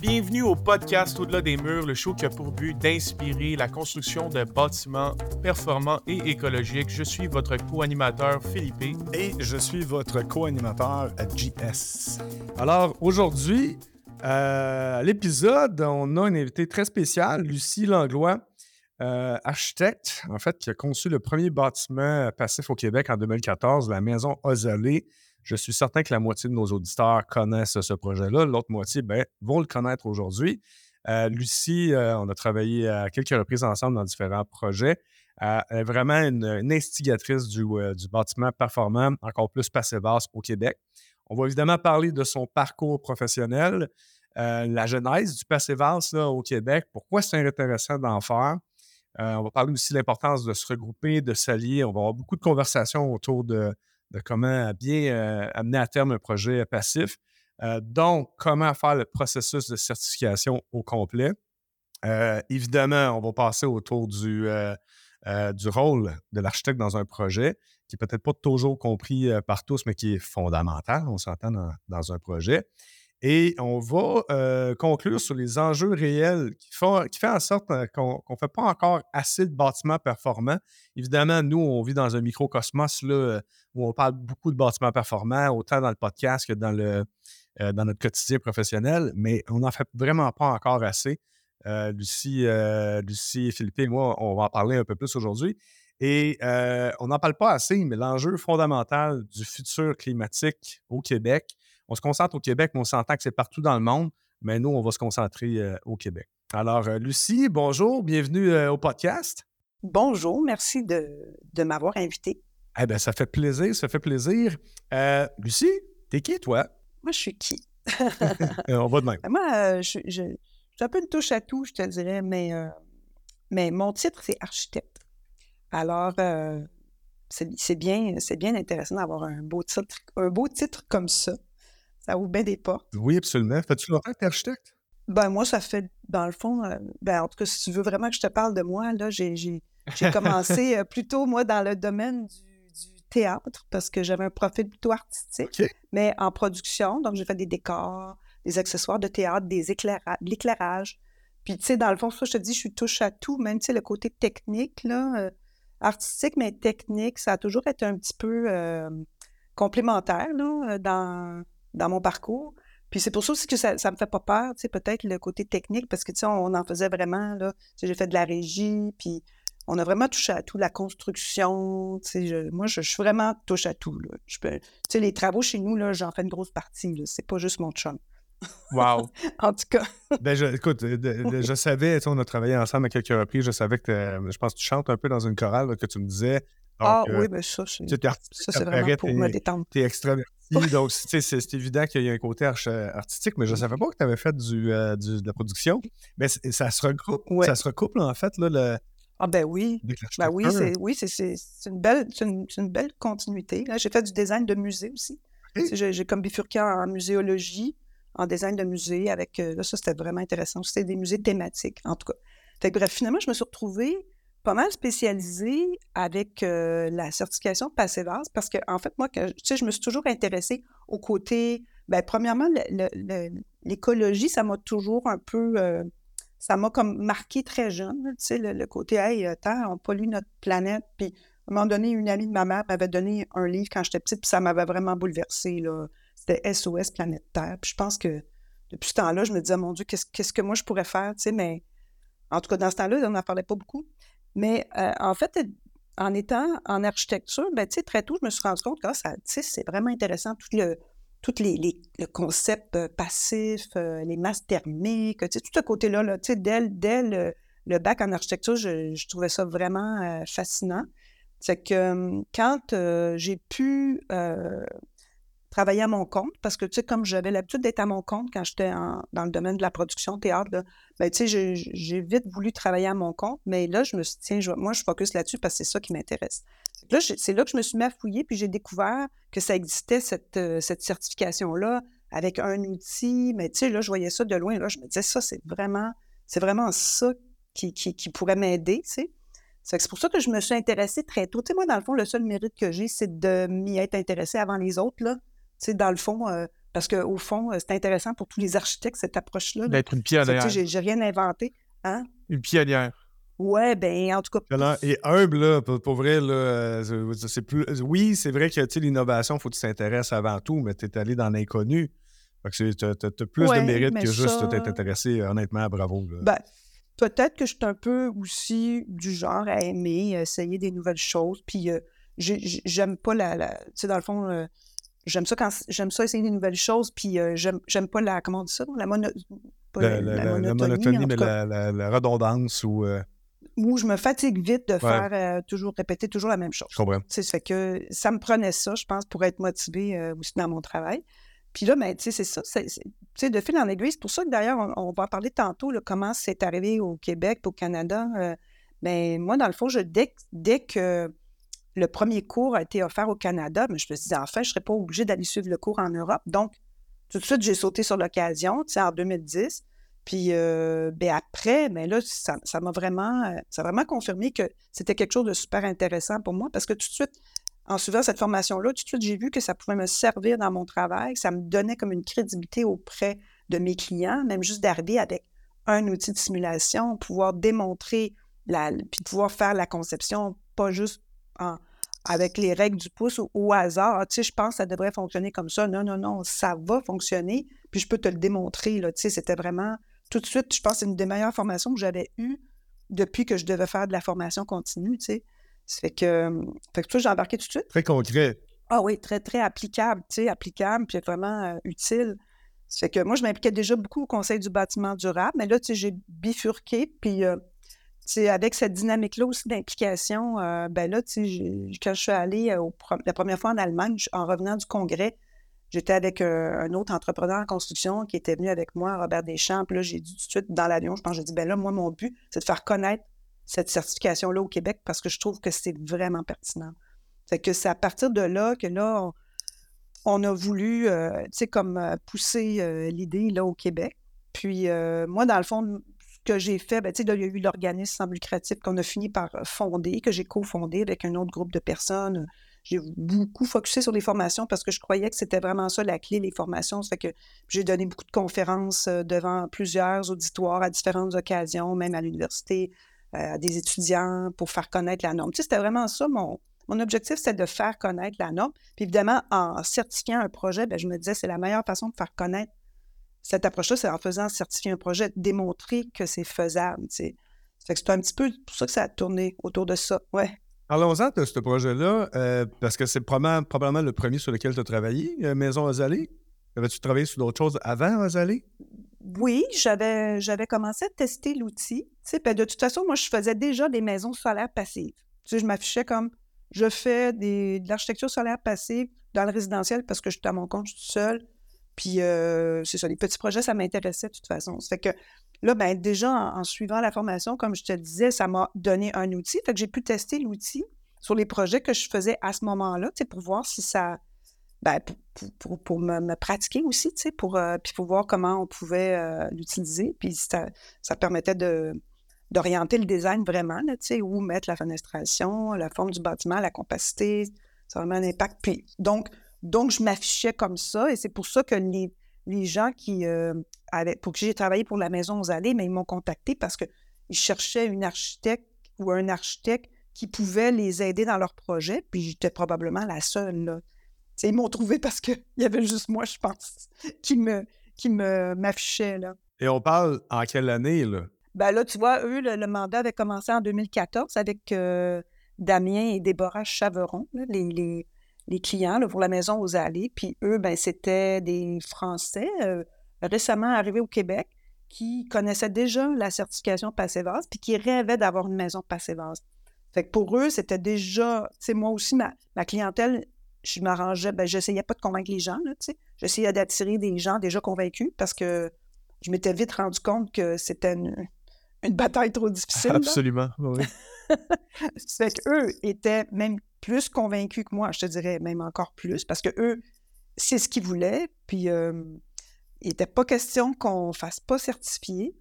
Bienvenue au podcast Au-delà des murs, le show qui a pour but d'inspirer la construction de bâtiments performants et écologiques. Je suis votre co-animateur Philippe. Et je suis votre co-animateur JS. Alors aujourd'hui, euh, à l'épisode, on a une invitée très spéciale, Lucie Langlois, euh, architecte, en fait, qui a conçu le premier bâtiment passif au Québec en 2014, la maison Ozalé. Je suis certain que la moitié de nos auditeurs connaissent ce projet-là. L'autre moitié ben, vont le connaître aujourd'hui. Euh, Lucie, euh, on a travaillé à quelques reprises ensemble dans différents projets. elle est vraiment une, instigatrice du, du, bâtiment performant, encore plus passé-basse au Québec. On va évidemment parler de son parcours professionnel, la genèse du passé-basse au Québec, pourquoi c'est intéressant d'en faire? On va parler aussi de l'importance de se regrouper, de s'allier. On va avoir beaucoup de conversations autour de, comment bien euh, amener à terme un projet passif. Euh, donc, comment faire le processus de certification au complet? Euh, évidemment, on va passer autour du, du rôle de l'architecte dans un projet, qui n'est peut-être pas toujours compris par tous, mais qui est fondamental, on s'entend dans, un projet. Et on va euh, conclure sur les enjeux réels qui font, qui fait en sorte euh, qu'on ne fait pas encore assez de bâtiments performants. Évidemment, nous, on vit dans un microcosmos là, euh, où on parle beaucoup de bâtiments performants, autant dans le podcast que dans, le, dans notre quotidien professionnel, mais on n'en fait vraiment pas encore assez. Lucie, Lucie, Philippe et moi, on va en parler un peu plus aujourd'hui. Et on n'en parle pas assez, mais l'enjeu fondamental du futur climatique au Québec, on se concentre au Québec, mais on s'entend que c'est partout dans le monde. Mais nous, on va se concentrer euh, au Québec. Alors, euh, Lucie, bonjour, bienvenue euh, au podcast. Bonjour, merci de, m'avoir invité. Eh bien, ça fait plaisir, ça fait plaisir. Lucie, t'es qui, toi? Moi, je suis qui? on va de même. Ben, moi, je, je, suis un peu une touche à tout, je te dirais, mais, mais mon titre, c'est architecte. Alors, c'est bien, bien intéressant d'avoir un beau titre, un beau titre comme ça. Ça ouvre bien des portes. Oui, absolument. Fais-tu longtemps que tu es architecte? Ben, moi, ça fait, dans le fond, euh, ben, en tout cas, si tu veux vraiment que je te parle de moi, là, j'ai commencé euh, plutôt, moi, dans le domaine du, théâtre, parce que j'avais un profil plutôt artistique, mais en production. Donc, j'ai fait des décors, des accessoires de théâtre, des de l'éclairage. Puis, tu sais, dans le fond, ça, je te dis, je suis touche à tout, même, tu sais, le côté technique, là, euh, artistique, mais technique, ça a toujours été un petit peu complémentaire, là, dans dans mon parcours. Puis c'est pour ça aussi que ça ne me fait pas peur, tu sais, peut-être le côté technique, parce que, tu sais, on en faisait vraiment, là. j'ai fait de la régie, puis on a vraiment touché à tout, la construction, tu sais, moi, je, suis vraiment touche à tout, là. Je peux, tu sais, les travaux chez nous, là, j'en fais une grosse partie, là. C'est pas juste mon chum. Wow! en tout cas. ben, je, écoute, je savais, on a travaillé ensemble à quelques reprises, je savais que, je pense que tu chantes un peu dans une chorale, que tu me disais. Ah oui, mais ça, c'est vraiment pour me détendre. Tu es extraverti, donc, c'est évident qu'il y a un côté artistique, mais je ne savais pas que tu avais fait du, euh, de la production. Mais ça se regroupe, ça se recouple, en fait, là, le, ah ben oui, ben oui, c'est oui, c'est une belle une, une, belle continuité. J'ai fait du design de musée aussi. J'ai comme bifurqué en muséologie, en design de musée avec euh, là ça c'était vraiment intéressant. C'était des musées thématiques en tout cas. Fait bref, finalement je me suis retrouvée pas mal spécialisée avec la certification Passivas parce que, en fait, moi, tu sais, je me suis toujours intéressée au côté. Bien, premièrement, l'écologie, ça m'a toujours un peu. Ça m'a comme marqué très jeune, tu sais, le, côté, hey, Terre, on pollue notre planète. Puis, à un moment donné, une amie de ma mère m'avait donné un livre quand j'étais petite, puis ça m'avait vraiment bouleversée, là. C'était SOS Planète Terre. Puis, je pense que depuis ce temps-là, je me disais, mon Dieu, qu'est-ce que moi je pourrais faire, tu sais, mais en tout cas, dans ce temps-là, on n'en parlait pas beaucoup. Mais euh, en fait, en étant en architecture, ben, très tôt, je me suis rendu compte que ah, c'est vraiment intéressant, tout le, tout les, le concept euh, passif, euh, les masses thermiques, tout ce côté-là, là, dès, dès le, bac en architecture, je, je trouvais ça vraiment fascinant. C'est que quand j'ai pu travailler à mon compte parce que, tu sais, comme j'avais l'habitude d'être à mon compte quand j'étais dans le domaine de la production théâtre, ben, tu sais, j'ai vite voulu travailler à mon compte, mais là, je me suis dit, tiens, moi, je focus là-dessus parce que c'est ça qui m'intéresse. Là, c'est là que je me suis mis à fouiller, puis j'ai découvert que ça existait, cette, euh, cette certification-là, avec un outil, mais tu sais, là, je voyais ça de loin, là, je me disais, ça, c'est vraiment, vraiment ça qui, qui, qui pourrait m'aider, tu sais. C'est pour ça que je me suis intéressée très tôt. Tu sais, moi, dans le fond, le seul mérite que j'ai, c'est de m'y être intéressée avant les autres, là. Tu sais, dans le fond, euh, parce qu'au fond, euh, c'est intéressant pour tous les architectes, cette approche-là. D'être une pionnière. Sais, j'ai rien inventé. Hein? Une pionnière. Ouais, ben en tout cas. Et humble, là, pour, vrai, là, euh, c'est plus. Oui, c'est vrai que l'innovation, il faut que tu t'intéresses avant tout, mais tu es allé dans l'inconnu. Tu as, plus de mérite que juste t'être intéressé, honnêtement, bravo. Ben, peut-être que je suis un peu aussi du genre à aimer, essayer des nouvelles choses. Puis euh, j'aime pas la. tu sais, dans le fond, euh, j'aime ça quand j'aime ça essayer des nouvelles choses. Puis euh, j'aime pas la. Comment on dit ça? La, mono, la, monotonie, mais la, redondance ou. Où je me fatigue vite de faire toujours répéter toujours la même chose. Je comprends. Ça fait que ça me prenait ça, je pense, pour être motivé aussi dans mon travail. Puis là, ben, tu sais, c'est ça. Tu sais, de fil en aiguille, c'est pour ça que d'ailleurs, on, va en parler tantôt, là, comment c'est arrivé au Québec, au Canada. Euh, ben, moi, dans le fond, je, dès, dès, que le premier cours a été offert au Canada, mais je me disais, en fait, je ne serais pas obligée d'aller suivre le cours en Europe. Donc, tout de suite, j'ai sauté sur l'occasion, tu sais, en 2010. Puis euh, ben après, ben là, ça m'a vraiment, euh, vraiment confirmé que c'était quelque chose de super intéressant pour moi parce que tout de suite, en suivant cette formation-là, tout de suite, j'ai vu que ça pouvait me servir dans mon travail, ça me donnait comme une crédibilité auprès de mes clients, même juste d'arriver avec un outil de simulation, pouvoir démontrer, puis pouvoir faire la conception, pas juste avec les règles du pouce ou au hasard. Ah, tu sais, je pense que ça devrait fonctionner comme ça. Non, non, non, ça va fonctionner, puis je peux te le démontrer. Là, tu sais, c'était vraiment, tout de suite, je pense que c'est une des meilleures formations que j'avais eues depuis que je devais faire de la formation continue, tu sais. Ça fait que, fait que j'ai embarqué tout de suite. Très concret. Ah oui, très, très applicable, tu sais, applicable, puis vraiment euh, utile. Ça fait que moi, je m'impliquais déjà beaucoup au Conseil du bâtiment durable, mais là, tu sais, j'ai bifurqué, puis, euh, avec cette dynamique-là aussi d'implication, euh, ben là, quand je suis allée la première fois en Allemagne, en revenant du congrès, j'étais avec un autre entrepreneur en construction qui était venu avec moi, Robert Deschamps, puis là, j'ai dit tout de suite dans l'avion, je pense, j'ai dit, ben là, moi, mon but, c'est de faire connaître cette certification-là au Québec parce que je trouve que c'est vraiment pertinent. C'est que c'est à partir de là que là, on, a voulu, euh, tu sais, comme euh, pousser euh, l'idée là au Québec. Puis moi, dans le fond, que j'ai fait, ben, sais, il y a eu l'organisme sans lucratif qu'on a fini par fonder, que j'ai cofondé avec un autre groupe de personnes. J'ai beaucoup focusé sur les formations parce que je croyais que c'était vraiment ça la clé, les formations. Ça fait que j'ai donné beaucoup de conférences devant plusieurs auditoires à différentes occasions, même à l'université, euh, à des étudiants pour faire connaître la norme. Tu sais, c'était vraiment ça mon, mon objectif, c'était de faire connaître la norme. Puis évidemment, en certifiant un projet, bien, je me disais, c'est la meilleure façon de faire connaître cette approche-là, c'est en faisant certifier un projet, démontrer que c'est faisable. Fait que c'est un petit peu pour ça que ça a tourné autour de ça. Ouais. Parlons-en de ce projet-là, euh, parce que c'est probablement, probablement, le premier sur lequel tu as travaillé, euh, Maison Azalée. Avais-tu travaillé sur d'autres choses avant Azalée? oui, j'avais, j'avais commencé à tester l'outil. De toute façon, moi, je faisais déjà des maisons solaires passives. Je m'affichais comme je fais des, de l'architecture solaire passive dans le résidentiel parce que j'étais à mon compte, je suis seule. Puis, euh, c'est ça, les petits projets, ça m'intéressait de toute façon. Ça fait que là, ben, déjà, en, suivant la formation, comme je te disais, ça m'a donné un outil. Fait que j'ai pu tester l'outil sur les projets que je faisais à ce moment-là, pour voir si ça, ben, pour, pour, me, pratiquer aussi, pour, euh, puis pour voir comment on pouvait euh, l'utiliser. Puis ça, ça permettait de, d'orienter le design vraiment, sais, où mettre la fenestration, la forme du bâtiment, la compacité, ça a vraiment un impact. Puis donc, donc je m'affichais comme ça et c'est pour ça que les, les gens qui euh, avaient, pour que j'ai travaillé pour la Maison aux Allées, mais ils m'ont contacté parce qu'ils cherchaient une architecte ou un architecte qui pouvait les aider dans leur projet, puis j'étais probablement la seule, là ils m'ont trouvé parce qu'il y avait juste moi, je pense, qui me qui me m'affichait. Là. Et on parle en quelle année, là? Ben là, tu vois, eux, le, mandat avait commencé en 2014 avec euh, Damien et Déborah Chaveron, les, les, clients pour la maison aux allées. Puis eux, ben, c'était des Français euh, récemment arrivés au Québec qui connaissaient déjà la certification Passé-Vase puis qui rêvaient d'avoir une maison Passé-Vase. Fait que pour eux, c'était déjà, c'est moi aussi, ma, ma clientèle je m'arrangeais, ben, j'essayais pas de convaincre les gens, tu sais. J'essayais d'attirer des gens déjà convaincus parce que je m'étais vite rendu compte que c'était une, bataille trop difficile. Absolument, oui. fait qu'eux étaient même plus convaincus que moi, je te dirais même encore plus, parce que eux, c'est ce qu'ils voulaient, puis euh, il n'était pas question qu'on ne fasse pas certifier.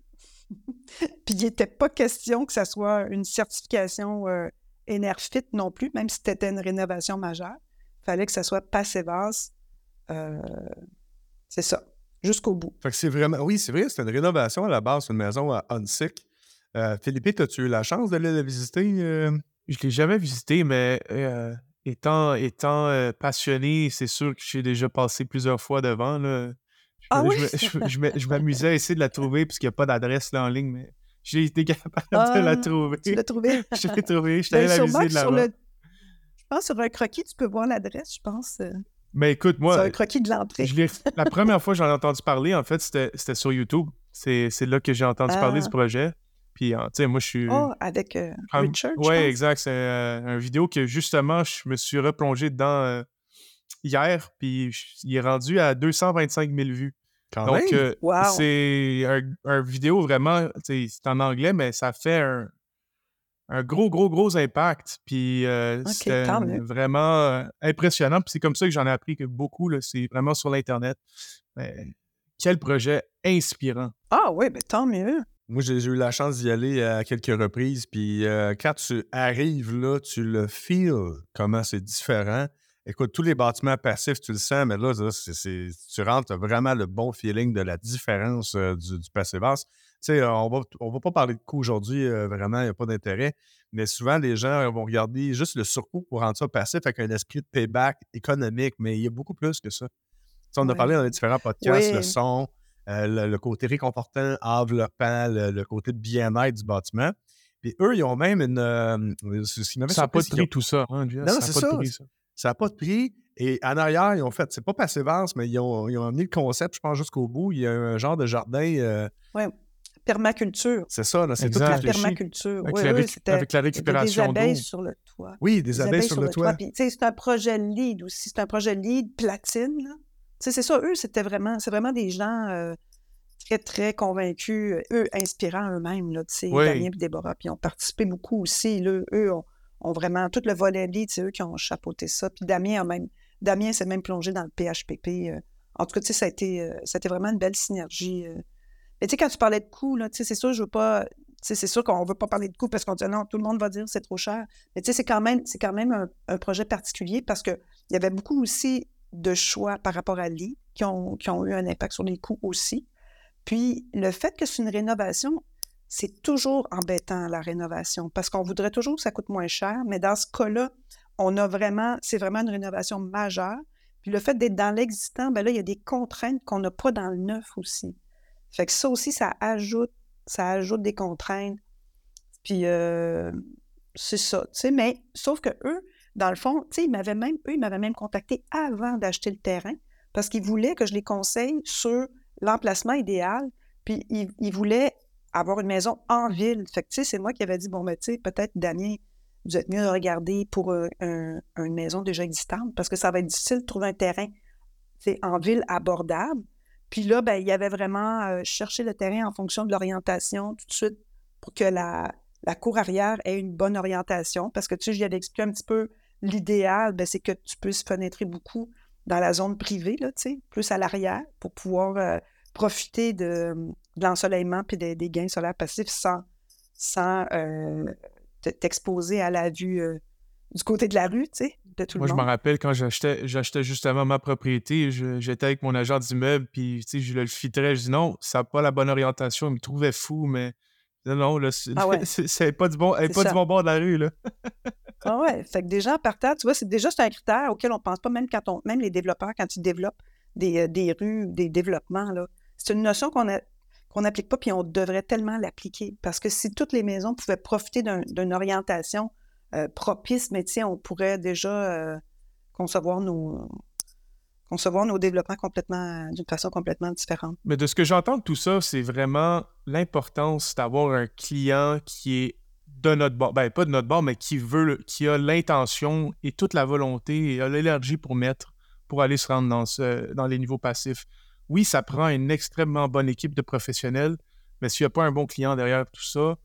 Puis il n'était pas question que ça soit une certification euh, Enerfit non plus, même si c'était une rénovation majeure. Il fallait que ça soit Passivas. Euh, c'est ça, jusqu'au bout. Fait que c'est vraiment, oui, c'est vrai, c'était une rénovation à la base, une maison à Hunsick. Euh, Philippe, as-tu eu la chance d'aller la visiter? Euh? Je ne l'ai jamais visité, mais étant, étant passionné, c'est sûr que j'ai déjà passé plusieurs fois devant. Là. Ah oui? Je, m'amusais à essayer de la trouver parce qu'il n'y a pas d'adresse là en ligne, mais j'ai été capable de la ah, trouver. Tu l'as trouvée? je l'ai trouvée. Je allé ben, la visiter de là-bas. Je pense sur un croquis, tu peux voir l'adresse, je pense. Euh. Mais écoute, moi. C'est un croquis de l'entrée. la première fois que j'en ai entendu parler, en fait, c'était sur YouTube. C'est là que j'ai entendu parler du ah. projet. Puis, tu sais, moi, je suis. Oh, avec euh, Richard. Oui, exact. C'est euh, une vidéo que justement, je me suis replongé dedans hier. Puis, il est rendu à 225 000 vues. Donc, euh, c'est un, vidéo vraiment, c'est en anglais, mais ça fait un, gros, gros, gros impact. Puis euh, c'est vraiment euh, impressionnant. Puis c'est comme ça que j'en ai appris que beaucoup, c'est vraiment sur l'Internet. quel projet inspirant. Ah oui, ben tant mieux. Moi, j'ai eu la chance d'y aller à quelques reprises. Puis quand tu arrives là, tu le feels, comment c'est différent. Écoute, tous les bâtiments passifs, tu le sens, mais là, tu rentres, tu as vraiment le bon feeling de la différence euh, du, du passé-basse. Tu sais, on va, on va pas parler de coût aujourd'hui, euh, vraiment, il n'y a pas d'intérêt. Mais souvent, les gens vont regarder juste le surcoût pour rendre ça passif avec un esprit de payback économique, mais il y a beaucoup plus que ça. on a parlé dans les différents podcasts, le son, euh, le, côté réconfortant, enveloppant, le, côté de bien-être du bâtiment. Puis eux, ils ont même une. ça n'a pas de prix, tout ça. Hein, non, c'est ça. Ça n'a pas de prix. Et en arrière, ils ont fait, c'est pas Passivance, mais ils ont, ils ont amené le concept, je pense, jusqu'au bout. Il y a un genre de jardin. Euh, oui, permaculture. C'est ça, c'est toute la permaculture. Avec, oui, la, oui, avec la récupération Des abeilles sur le toit. Oui, des, abeilles, sur, le, toit. c'est un projet lead aussi. C'est un projet lead platine. C'est ça, eux, c'était vraiment, c'est vraiment des gens euh, très, très convaincus, eux, inspirants eux-mêmes, là, tu sais, Damien et Déborah. Puis ils ont participé beaucoup aussi. Là, eux ont ont vraiment tout le volet lead, c'est eux qui ont chapeauté ça. Puis Damien a même, Damien s'est même plongé dans le PHPP. Euh. En tout cas, tu sais, ça a été, euh, vraiment une belle synergie. Mais tu sais, quand tu parlais de coûts, là, tu sais, c'est sûr, je veux pas, c'est sûr qu'on ne veut pas parler de coûts parce qu'on dit non, tout le monde va dire c'est trop cher. Mais tu sais, c'est quand même, c'est quand même un, projet particulier parce qu'il y avait beaucoup aussi de choix par rapport à ont, qui ont eu un impact sur les coûts aussi. Puis le fait que c'est une rénovation, c'est toujours embêtant la rénovation parce qu'on voudrait toujours que ça coûte moins cher, mais dans ce cas-là, on a vraiment, c'est vraiment une rénovation majeure. Puis le fait d'être dans l'existant, ben là, il y a des contraintes qu'on n'a pas dans le neuf aussi. Fait que ça aussi, ça ajoute, ça ajoute des contraintes. Puis euh, c'est ça, tu sais, mais sauf que eux, dans le fond, tu même, eux, ils m'avaient même contacté avant d'acheter le terrain parce qu'ils voulaient que je les conseille sur l'emplacement idéal. Puis ils, voulaient avoir une maison en ville. Tu c'est moi qui avais dit, bon, ben, tu sais, peut-être, Damien, vous êtes mieux de regarder pour euh, une maison déjà existante parce que ça va être difficile de trouver un terrain en ville abordable. Puis là, ben, il y avait vraiment euh, cherché le terrain en fonction de l'orientation tout de suite pour que la, la cour arrière ait une bonne orientation. Parce que, tu sais, j'y avais expliqué un petit peu l'idéal, ben, c'est que tu puisses fenêtrer beaucoup dans la zone privée, là, tu sais, plus à l'arrière pour pouvoir euh, profiter de, de l'ensoleillement puis des, gains solaires passifs sans, sans euh, t'exposer à la vue euh, du côté de la rue, tu sais, de tout Moi, le monde. Moi, je me rappelle quand j'achetais, j'achetais justement ma propriété, j'étais avec mon agent d'immeuble, puis tu sais, je le filtrais, je dis non, ça n'a pas la bonne orientation. Il me trouvait fou, mais non, non, là, c'est, ah pas du bon, pas du bon bord de la rue, là. ah ouais, fait que déjà, en partant, tu vois, c'est déjà c'est un critère auquel on pense pas, même quand on, même les développeurs, quand ils développent des, euh, des rues, des développements, là, c'est une notion qu'on a, qu'on n'applique pas, puis on devrait tellement l'appliquer. Parce que si toutes les maisons pouvaient profiter d'une orientation euh, propice, mais on pourrait déjà euh, concevoir nos concevoir nos développements complètement d'une façon complètement différente. Mais de ce que j'entends de tout ça, c'est vraiment l'importance d'avoir un client qui est de notre bord, ben pas de notre bord, mais qui veut, qui a l'intention et toute la volonté et a l'énergie pour mettre, pour aller se rendre dans, ce, dans les niveaux passifs oui, ça prend une extrêmement bonne équipe de professionnels, mais s'il n'y a pas un bon client derrière tout ça,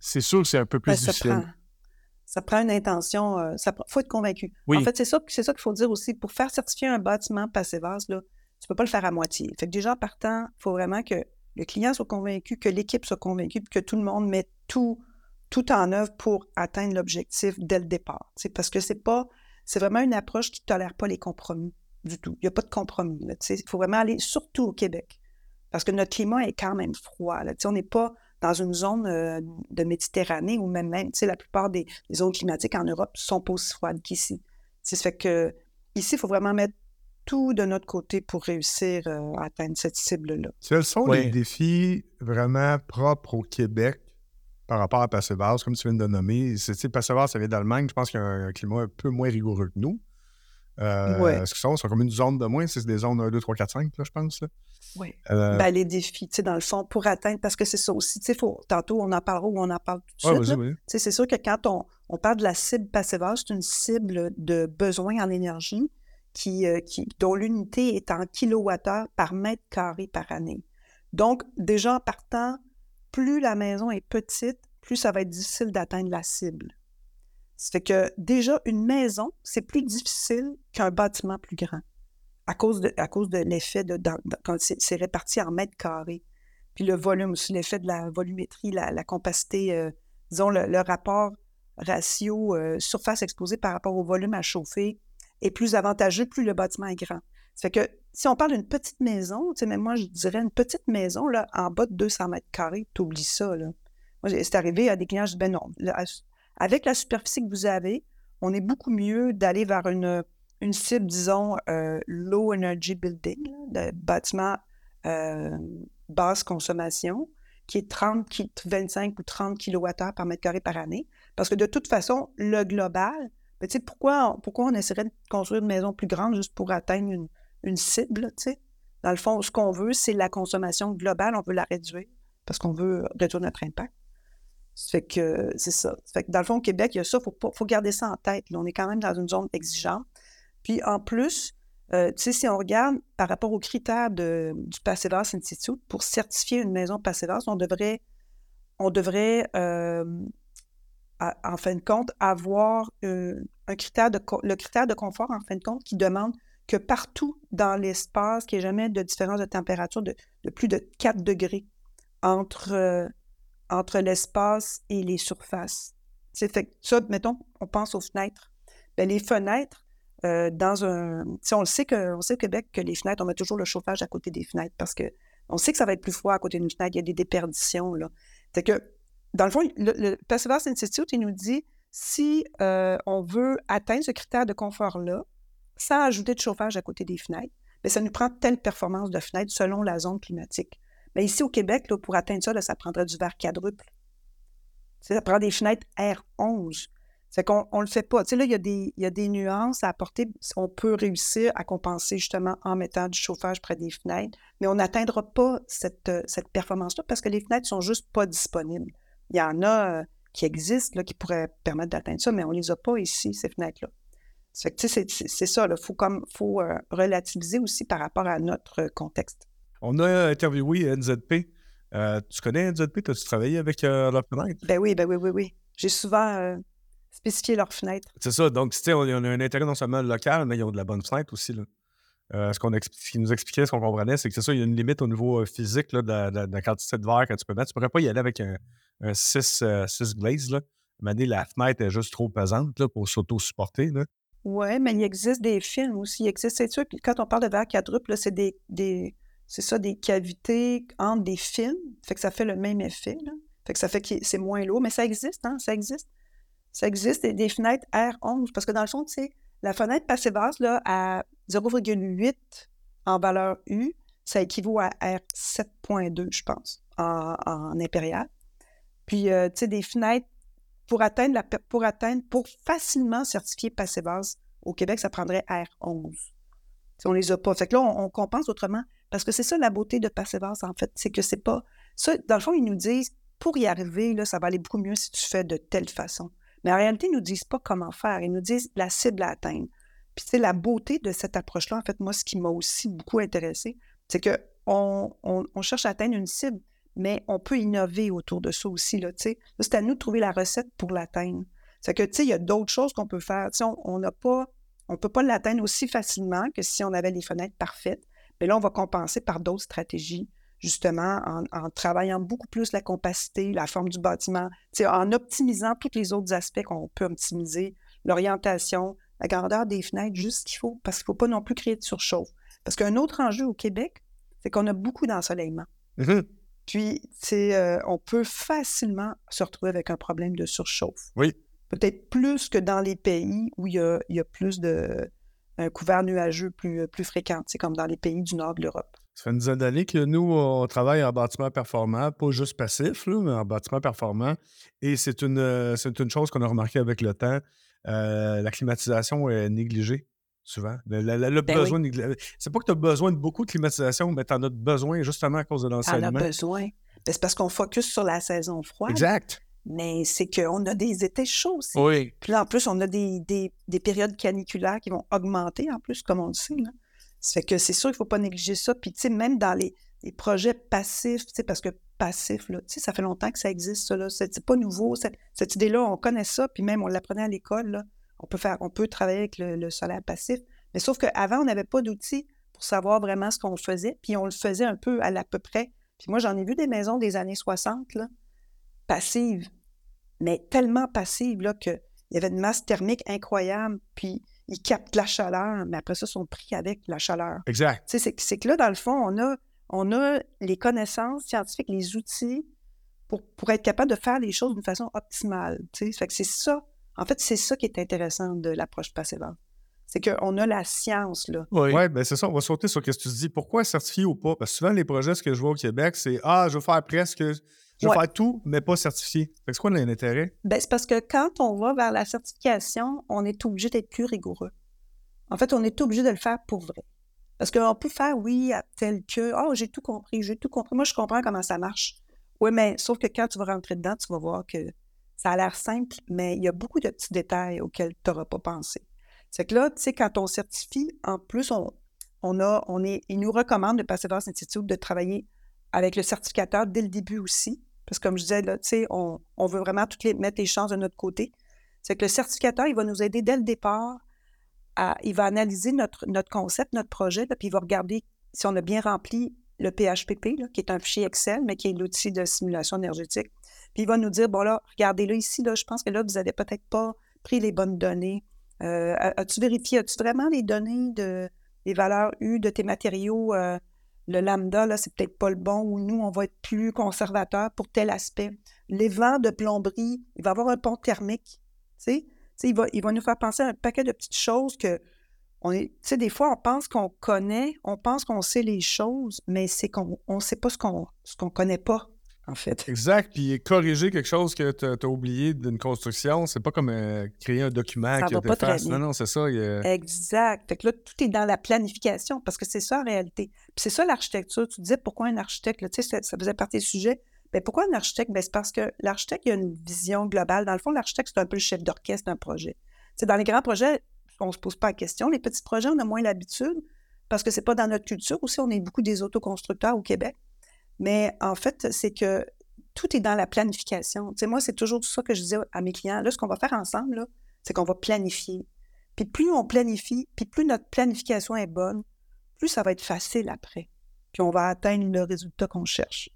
c'est sûr que c'est un peu plus ben, difficile. Ça prend, ça une intention, il euh, faut être convaincu. En fait, c'est ça, c'est ça qu'il faut dire aussi. Pour faire certifier un bâtiment Passivas, là, tu ne peux pas le faire à moitié. Fait que déjà, partant, il faut vraiment que le client soit convaincu, que l'équipe soit convaincue, que tout le monde met tout, tout en œuvre pour atteindre l'objectif dès le départ. C'est parce que c'est pas, c'est vraiment une approche qui ne tolère pas les compromis du tout. Il n'y a pas de compromis. Il faut vraiment aller, surtout au Québec, parce que notre climat est quand même froid. Là. On n'est pas dans une zone euh, de Méditerranée ou même, même la plupart des, zones climatiques en Europe sont pas aussi froides qu'ici. Ça fait que ici, il faut vraiment mettre tout de notre côté pour réussir euh, à atteindre cette cible-là. Quels sont les défis vraiment propres au Québec par rapport à Passevas, comme tu viens de nommer? Passevas, ça vient d'Allemagne. Je pense qu'il y a un, climat un peu moins rigoureux que nous. Euh, Est-ce que ça, c'est comme une zone de moins? C'est des zones 1, 2, 3, 4, 5, là, je pense. Oui. Euh... Ben, les défis, tu sais, dans le fond, pour atteindre, parce que c'est ça aussi, tu sais, tantôt, on en parlera ou on en parle tout de suite. Oui. C'est sûr que quand on, on, parle de la cible Passevas, c'est une cible de besoin en énergie euh, qui, dont l'unité est en kilowattheure par mètre carré par année. Donc, déjà en partant, plus la maison est petite, plus ça va être difficile d'atteindre la cible. Ça fait que déjà, une maison, c'est plus difficile qu'un bâtiment plus grand à cause de, à cause de l'effet de, quand c'est réparti en mètres carrés. Puis le volume aussi, l'effet de la volumétrie, la, compacité, euh, disons, le, rapport ratio euh, surface exposée par rapport au volume à chauffer est plus avantageux, plus le bâtiment est grand. Ça fait que si on parle d'une petite maison, tu sais, même moi, je dirais une petite maison, là, en bas de 200 mètres carrés, tu oublies ça, là. Moi, c'est arrivé à des clients, je dis, ben non, avec la superficie que vous avez, on est beaucoup mieux d'aller vers une, une cible, disons, euh, low energy building, de bâtiment euh, basse consommation, qui est 30, 25 ou 30 kWh par mètre carré par année. Parce que de toute façon, le global, pourquoi, pourquoi on essaierait de construire une maison plus grande juste pour atteindre une, une cible, Dans le fond, ce qu'on veut, c'est la consommation globale, on veut la réduire parce qu'on veut réduire notre impact. Que c'est ça. fait que dans le fond, au Québec, il y a ça, il faut, faut, garder ça en tête. on est quand même dans une zone exigeante. Puis en plus, euh, si on regarde par rapport aux critères de, du Passivas Institute, pour certifier une maison Passivas, on devrait, on devrait euh, en fin de compte, avoir euh, un critère de, le critère de confort, en fin de compte, qui demande que partout dans l'espace, qu'il n'y ait jamais de différence de température de, plus de 4 degrés entre, entre l'espace et les surfaces. C'est fait ça, mettons, on pense aux fenêtres. Bien, les fenêtres, euh, dans un. On sait que, on sait au Québec que les fenêtres, on met toujours le chauffage à côté des fenêtres parce que on sait que ça va être plus froid à côté d'une fenêtre, il y a des déperditions. C'est que dans le fond, le, le Perseverance Institute, il nous dit si euh, on veut atteindre ce critère de confort-là, sans ajouter de chauffage à côté des fenêtres, bien, ça nous prend telle performance de fenêtre selon la zone climatique. Mais ici, au Québec, pour atteindre ça, ça prendrait du verre quadruple. Ça prend des fenêtres R11. C'est qu'on ne le fait pas. Là, il y, a des, nuances à apporter. On peut réussir à compenser justement en mettant du chauffage près des fenêtres, mais on n'atteindra pas cette, cette performance-là parce que les fenêtres sont juste pas disponibles. Il y en a euh, qui existent, qui pourraient permettre d'atteindre ça, mais on ne les a pas ici, ces fenêtres-là. C'est ça, il faut euh, relativiser aussi par rapport à notre contexte. On a interviewé NZP. Euh, tu connais NZP? As-tu travaillé avec leurs fenêtres? Ben oui, ben oui, oui, oui. J'ai souvent spécifié leurs fenêtres. C'est ça. Donc, on, on a un intérêt non seulement local, mais ils ont de la bonne fenêtre aussi. Là. ce qu'on nous expliquait, ce qu'on comprenait, c'est que c'est ça, il y a une limite au niveau physique là, de, la, quantité de verre que tu peux mettre. Tu ne pourrais pas y aller avec un, un 6, euh, glaze. Là. la fenêtre est juste trop pesante là, pour s'auto-supporter. Oui, mais il existe des films aussi. Il existe, c'est sûr, quand on parle de verre quadruple, c'est des, des c'est ça, des cavités entre des films. Fait que ça fait le même effet. Fait que ça fait que c'est moins lourd, mais ça existe, hein, ça existe. Ça existe des, fenêtres R11, parce que dans le fond, tu sais, la fenêtre passée basse là, à 0,8 en valeur U, ça équivaut à R7.2, je pense, en, impérial. Puis, euh, tu sais, des fenêtres pour atteindre, la, pour atteindre, pour facilement certifier base au Québec, ça prendrait R11. Si on les a pas. Fait que là, on, compense autrement. Parce que c'est ça la beauté de base en fait. C'est que c'est pas. Ça, dans le fond, ils nous disent, pour y arriver, là, ça va aller beaucoup mieux si tu fais de telle façon. Mais en réalité, ils ne nous disent pas comment faire. Ils nous disent la cible à atteindre. Puis, c'est la beauté de cette approche-là, en fait, moi, ce qui m'a aussi beaucoup intéressé, c'est qu'on on cherche à atteindre une cible mais on peut innover autour de ça aussi. Là, c'est à nous de trouver la recette pour l'atteindre. C'est que, tu sais, il y a d'autres choses qu'on peut faire. on n'a pas, on peut pas l'atteindre aussi facilement que si on avait les fenêtres parfaites. Mais là, on va compenser par d'autres stratégies, justement en, travaillant beaucoup plus la compacité, la forme du bâtiment, en optimisant tous les autres aspects qu'on peut optimiser, l'orientation, la grandeur des fenêtres, juste ce qu'il faut, parce qu'il ne faut pas non plus créer de surchauffe. Parce qu'un autre enjeu au Québec, c'est qu'on a beaucoup d'ensoleillement. Mmh Puis, euh, on peut facilement se retrouver avec un problème de surchauffe. Oui. Peut-être plus que dans les pays où il y a, plus de un couvert nuageux plus, plus fréquent, c'est comme dans les pays du nord de l'Europe. Ça fait une dizaine d'années que nous, on travaille en bâtiment performant, pas juste passif, mais en bâtiment performant. Et c'est une, euh, une chose qu'on a remarqué avec le temps. Euh, la climatisation est négligée souvent. Le, ben besoin C'est pas que tu as besoin de beaucoup de climatisation, mais tu en as besoin justement à cause de l'enseignement. Tu en as besoin. Ben, c'est parce qu'on focus sur la saison froide. Exact. Mais c'est qu'on a des étés chauds aussi. Oui. Puis là, en plus, on a des, des, périodes caniculaires qui vont augmenter, en plus, comme on le sait. Là. Ça fait que c'est sûr qu'il ne faut pas négliger ça. Puis, tu sais, même dans les, les projets passifs, tu sais, parce que passif, là, tu sais, ça fait longtemps que ça existe, ça, là. C'est pas nouveau. Cette, cette idée-là, on connaît ça, puis même, on l'apprenait à l'école, là. On peut, faire, on peut travailler avec le, solaire passif. Mais sauf qu'avant, on n'avait pas d'outils pour savoir vraiment ce qu'on faisait, puis on le faisait un peu à l'à peu près. Puis moi, j'en ai vu des maisons des années 60, là, passives, mais tellement passives, là, qu'il y avait une masse thermique incroyable, puis ils captent la chaleur, mais après ça, ils sont pris avec la chaleur. Exact. C'est, c'est que là, dans le fond, on a, on a les connaissances scientifiques, les outils pour, pour être capable de faire les choses d'une façon optimale. Fait que c'est ça en fait, c'est ça qui est intéressant de l'approche passive C'est qu'on a la science, là. Oui, ouais, ben c'est ça. On va sauter sur ce que tu dis. Pourquoi certifié ou pas? Parce que souvent, les projets, ce que je vois au Québec, c'est Ah, je veux faire presque, je veux faire tout, mais pas certifié. C'est quoi l'intérêt? Ben, c'est parce que quand on va vers la certification, on est obligé d'être plus rigoureux. En fait, on est obligé de le faire pour vrai. Parce qu'on peut faire, oui, tel que, oh, j'ai tout compris, j'ai tout compris. Moi, je comprends comment ça marche. Oui, mais sauf que quand tu vas rentrer dedans, tu vas voir que ça a l'air simple, mais il y a beaucoup de petits détails auxquels tu n'auras pas pensé. C'est que là, tu sais, quand on certifie, en plus, on, on a, on est, il nous recommande de passer dans Institute de travailler avec le certificateur dès le début aussi. Parce que comme je disais, là, on, on, veut vraiment toutes les, mettre les chances de notre côté. C'est que le certificateur, il va nous aider dès le départ. Il va analyser notre, notre concept, notre projet, puis il va regarder si on a bien rempli le PHPP, qui est un fichier Excel, mais qui est l'outil de simulation énergétique. Puis il va nous dire, bon là, regardez-le ici, là, je pense que là, vous n'avez peut-être pas pris les bonnes données. Euh, as-tu vérifié, as-tu vraiment les données de valeurs U de tes matériaux? Euh, le lambda, là, c'est peut-être pas le bon, ou nous, on va être plus conservateur pour tel aspect. Les vents de plomberie, il va avoir un pont thermique. Tu sais, il va, il va nous faire penser à un paquet de petites choses que tu sais, des fois, on pense qu'on connaît, on pense qu'on sait les choses, mais c'est qu'on ne sait pas ce qu'on ce qu'on connaît pas en fait. Exact. Puis corriger quelque chose que tu as, oublié d'une construction, c'est pas comme euh, créer un document ça qui va pas très Non, non, c'est ça. Exact. Fait que là, tout est dans la planification parce que c'est ça en réalité. Puis c'est ça l'architecture. Tu disais pourquoi un architecte, tu sais, ça, faisait partie du sujet. Bien, pourquoi un architecte? Bien, c'est parce que l'architecte, il a une vision globale. Dans le fond, l'architecte, c'est un peu le chef d'orchestre d'un projet. C'est dans les grands projets, on ne se pose pas la question. Les petits projets, on a moins l'habitude parce que c'est pas dans notre culture. Aussi, on est beaucoup des autoconstructeurs au Québec. Mais en fait, c'est que tout est dans la planification. Tu sais, moi, c'est toujours ça que je dis à mes clients. Là, ce qu'on va faire ensemble, c'est qu'on va planifier. Puis plus on planifie, puis plus notre planification est bonne, plus ça va être facile après. Puis on va atteindre le résultat qu'on cherche.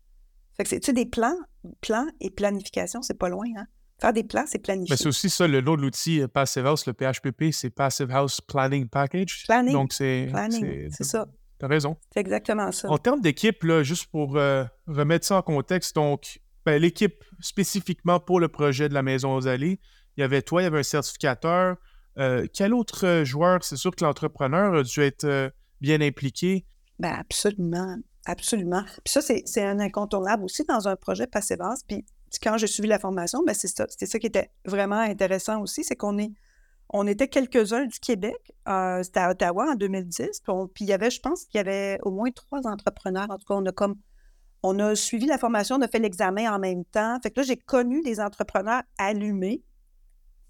Fait que c'est, tu sais, des plans, plans et planification, c'est pas loin, hein? Faire des plans, c'est planifier. Mais c'est aussi ça, le lot de l'outil euh, Passive House, le PHPP, c'est Passive House Planning Package. Planning. Donc, c'est. Planning, c'est ça. T'as raison. C'est exactement ça. En termes d'équipe, juste pour euh, remettre ça en contexte, donc, ben, l'équipe spécifiquement pour le projet de la Maison aux Allées, il y avait toi, il y avait un certificateur. Euh, quel autre joueur? C'est sûr que l'entrepreneur a dû être bien impliqué? Ben absolument, absolument. Puis ça, c'est un incontournable aussi dans un projet House. Puis quand j'ai suivi la formation, ben c'est ça, c'était ça qui était vraiment intéressant aussi, c'est qu'on est, on était quelques-uns du Québec, euh, c'était à Ottawa en 2010, puis, il y avait, je pense qu'il y avait au moins trois entrepreneurs. En tout cas, on a comme, on a suivi la formation, on a fait l'examen en même temps. Fait que là, j'ai connu des entrepreneurs allumés.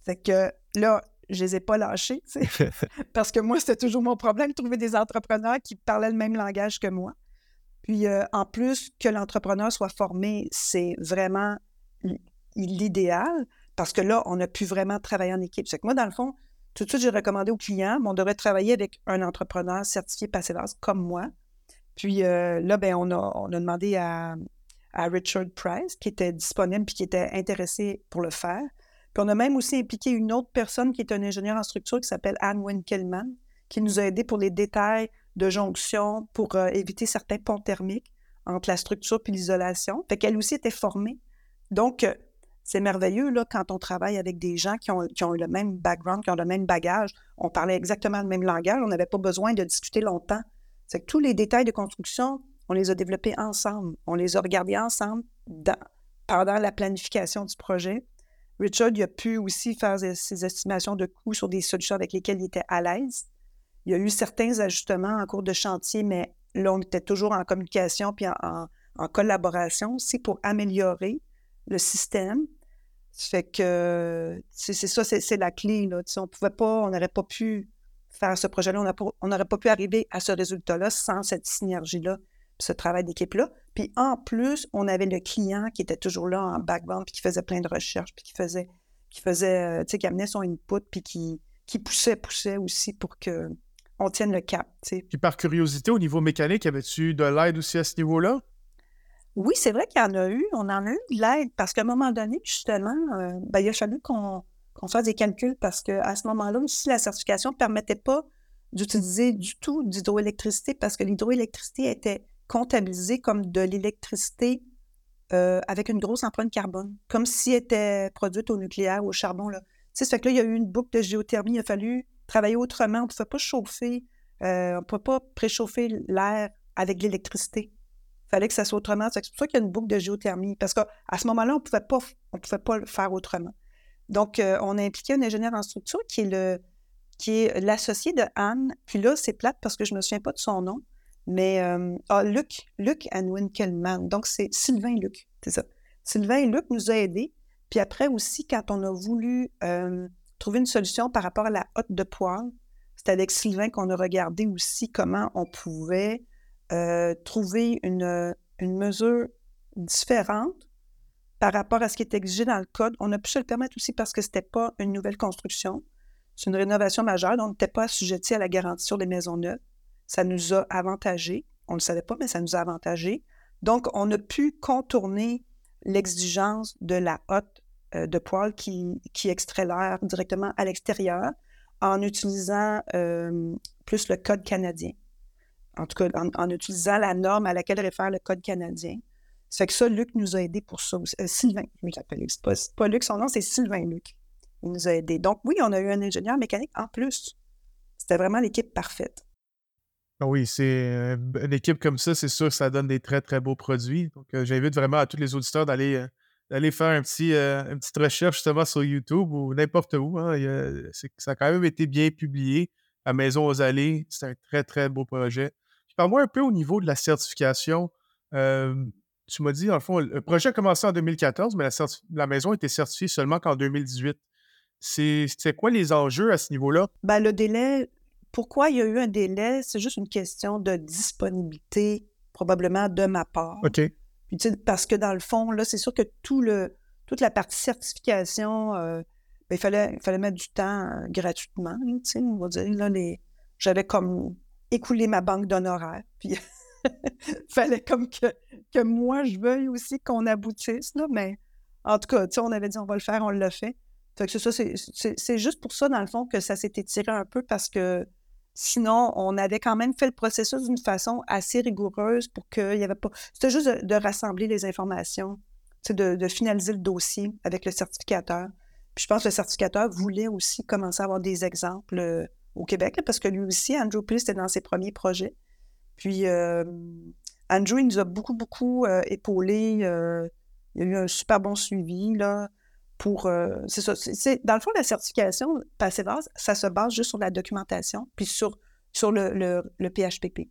Fait que là, je les ai pas lâchés, parce que moi, c'était toujours mon problème, de trouver des entrepreneurs qui parlaient le même langage que moi. Puis, euh, en plus, que l'entrepreneur soit formé, c'est vraiment l'idéal parce que là, on a pu vraiment travailler en équipe. C'est que moi, dans le fond, tout de suite, j'ai recommandé aux clients, on devrait travailler avec un entrepreneur certifié Passivas comme moi. Puis euh, là, ben, on, a, on a demandé à, Richard Price, qui était disponible puis qui était intéressé pour le faire. Puis on a même aussi impliqué une autre personne qui est un ingénieur en structure qui s'appelle Anne Winkelman, qui nous a aidé pour les détails de jonction pour euh, éviter certains ponts thermiques entre la structure puis l'isolation. Fait qu'elle aussi était formée. Donc, euh, c'est merveilleux là, quand on travaille avec des gens qui ont, qui ont, le même background, qui ont le même bagage. On parlait exactement le même langage, on n'avait pas besoin de discuter longtemps. C'est que tous les détails de construction, on les a développés ensemble. On les a regardés ensemble pendant la planification du projet. Richard il a pu aussi faire ses estimations de coûts sur des solutions avec lesquelles il était à l'aise. Il y a eu certains ajustements en cours de chantier, mais là, on était toujours en communication puis en, en collaboration aussi pour améliorer le système. Fait que c'est ça, c'est la clé. Là. on pouvait pas, on n'aurait pas pu faire ce projet-là, on n'aurait pas pu arriver à ce résultat-là sans cette synergie-là, ce travail d'équipe-là. Puis en plus, on avait le client qui était toujours là en background, puis qui faisait plein de recherches, puis qui faisait, qui faisait, euh, tu sais, qui amenait son input, puis qui, qui poussait, poussait aussi pour que on tienne le cap. Puis par curiosité, au niveau mécanique, avais-tu de l'aide aussi à ce niveau-là? Oui, c'est vrai qu'il y en a eu. On en a eu de l'aide parce qu'à un moment donné, justement, euh, ben, il a fallu qu'on fasse des calculs parce qu'à ce moment-là aussi, la certification ne permettait pas d'utiliser du tout d'hydroélectricité parce que l'hydroélectricité était comptabilisée comme de l'électricité euh, avec une grosse empreinte carbone, comme si elle était produite au nucléaire ou au charbon. Là. ça fait que là, il y a eu une boucle de géothermie. Il a fallu travailler autrement. On ne pouvait pas chauffer, euh, on ne pouvait pas préchauffer l'air avec l'électricité. Fallait que ça soit autrement. C'est pour ça qu'il y a une boucle de géothermie. Parce qu'à ce moment-là, on ne pouvait pas, on pouvait pas le faire autrement. Donc, euh, on a impliqué un ingénieur en structure qui est le qui est l'associé de Anne. Puis là, c'est plate parce que je ne me souviens pas de son nom. Mais euh, ah, Luc, Luc and Winkelmann. Donc, c'est Sylvain Luc. C'est ça. Sylvain et Luc nous ont aidés. Puis après aussi, quand on a voulu euh, trouver une solution par rapport à la hotte de poêle, c'est avec Sylvain qu'on a regardé aussi comment on pouvait euh, trouver une, une, mesure différente par rapport à ce qui est exigé dans le code. On a pu se le permettre aussi parce que ce n'était pas une nouvelle construction. C'est une rénovation majeure, donc on n'était pas assujetti à la garantie sur les maisons neuves. Ça nous a avantagé. On ne le savait pas, mais ça nous a avantagé. Donc, on a pu contourner l'exigence de la hotte euh, de poêle qui, qui extrait l'air directement à l'extérieur en utilisant euh, plus le code canadien en tout cas en, utilisant la norme à laquelle réfère le Code canadien. C'est que ça, Luc nous a aidés pour ça. Euh, Sylvain, je l'appelle Luc. C'est pas, Luc, son nom, c'est Sylvain Luc. Il nous a aidés. Donc, oui, on a eu un ingénieur mécanique en plus. C'était vraiment l'équipe parfaite. Ah oui, c'est euh, une équipe comme ça, c'est sûr que ça donne des très, très beaux produits. Donc, euh, j'invite vraiment à tous les auditeurs d'aller d'aller faire un petit, une petite recherche justement sur YouTube ou n'importe où. Hein. ça a quand même été bien publié à Maison aux Allées. C'est un très, très beau projet. Parle-moi un peu au niveau de la certification. tu m'as dit, dans le fond, le projet a commencé en 2014, mais la, maison a été certifiée seulement qu'en 2018. C'est quoi les enjeux à ce niveau-là? Ben, le délai, pourquoi il y a eu un délai? C'est juste une question de disponibilité, probablement de ma part. OK. parce que dans le fond, là, c'est sûr que tout le, toute la partie certification, euh, ben, il, fallait, il fallait mettre du temps euh, gratuitement. on va dire, là, les, j'avais comme écouler ma banque d'honoraires. Puis, fallait comme que, que moi, je veuille aussi qu'on aboutisse. Là, mais en tout cas, on avait dit on va le faire, on l'a fait. Fait que ça, c'est juste pour ça, dans le fond, que ça s'est étiré un peu parce que sinon, on avait quand même fait le processus d'une façon assez rigoureuse pour qu'il n'y avait pas. C'était juste de, rassembler les informations, de, de finaliser le dossier avec le certificateur. Puis je pense que le certificateur voulait aussi commencer à avoir des exemples euh, au Québec, parce que lui aussi, Andrew Plus, c'était dans ses premiers projets. Puis, euh, Andrew, il nous a beaucoup, beaucoup euh, épaulé. Euh, il y a eu un super bon suivi, là, pour... c'est ça. dans le fond, la certification passée base, ça se base juste sur la documentation, puis sur, sur le, le, PHPP.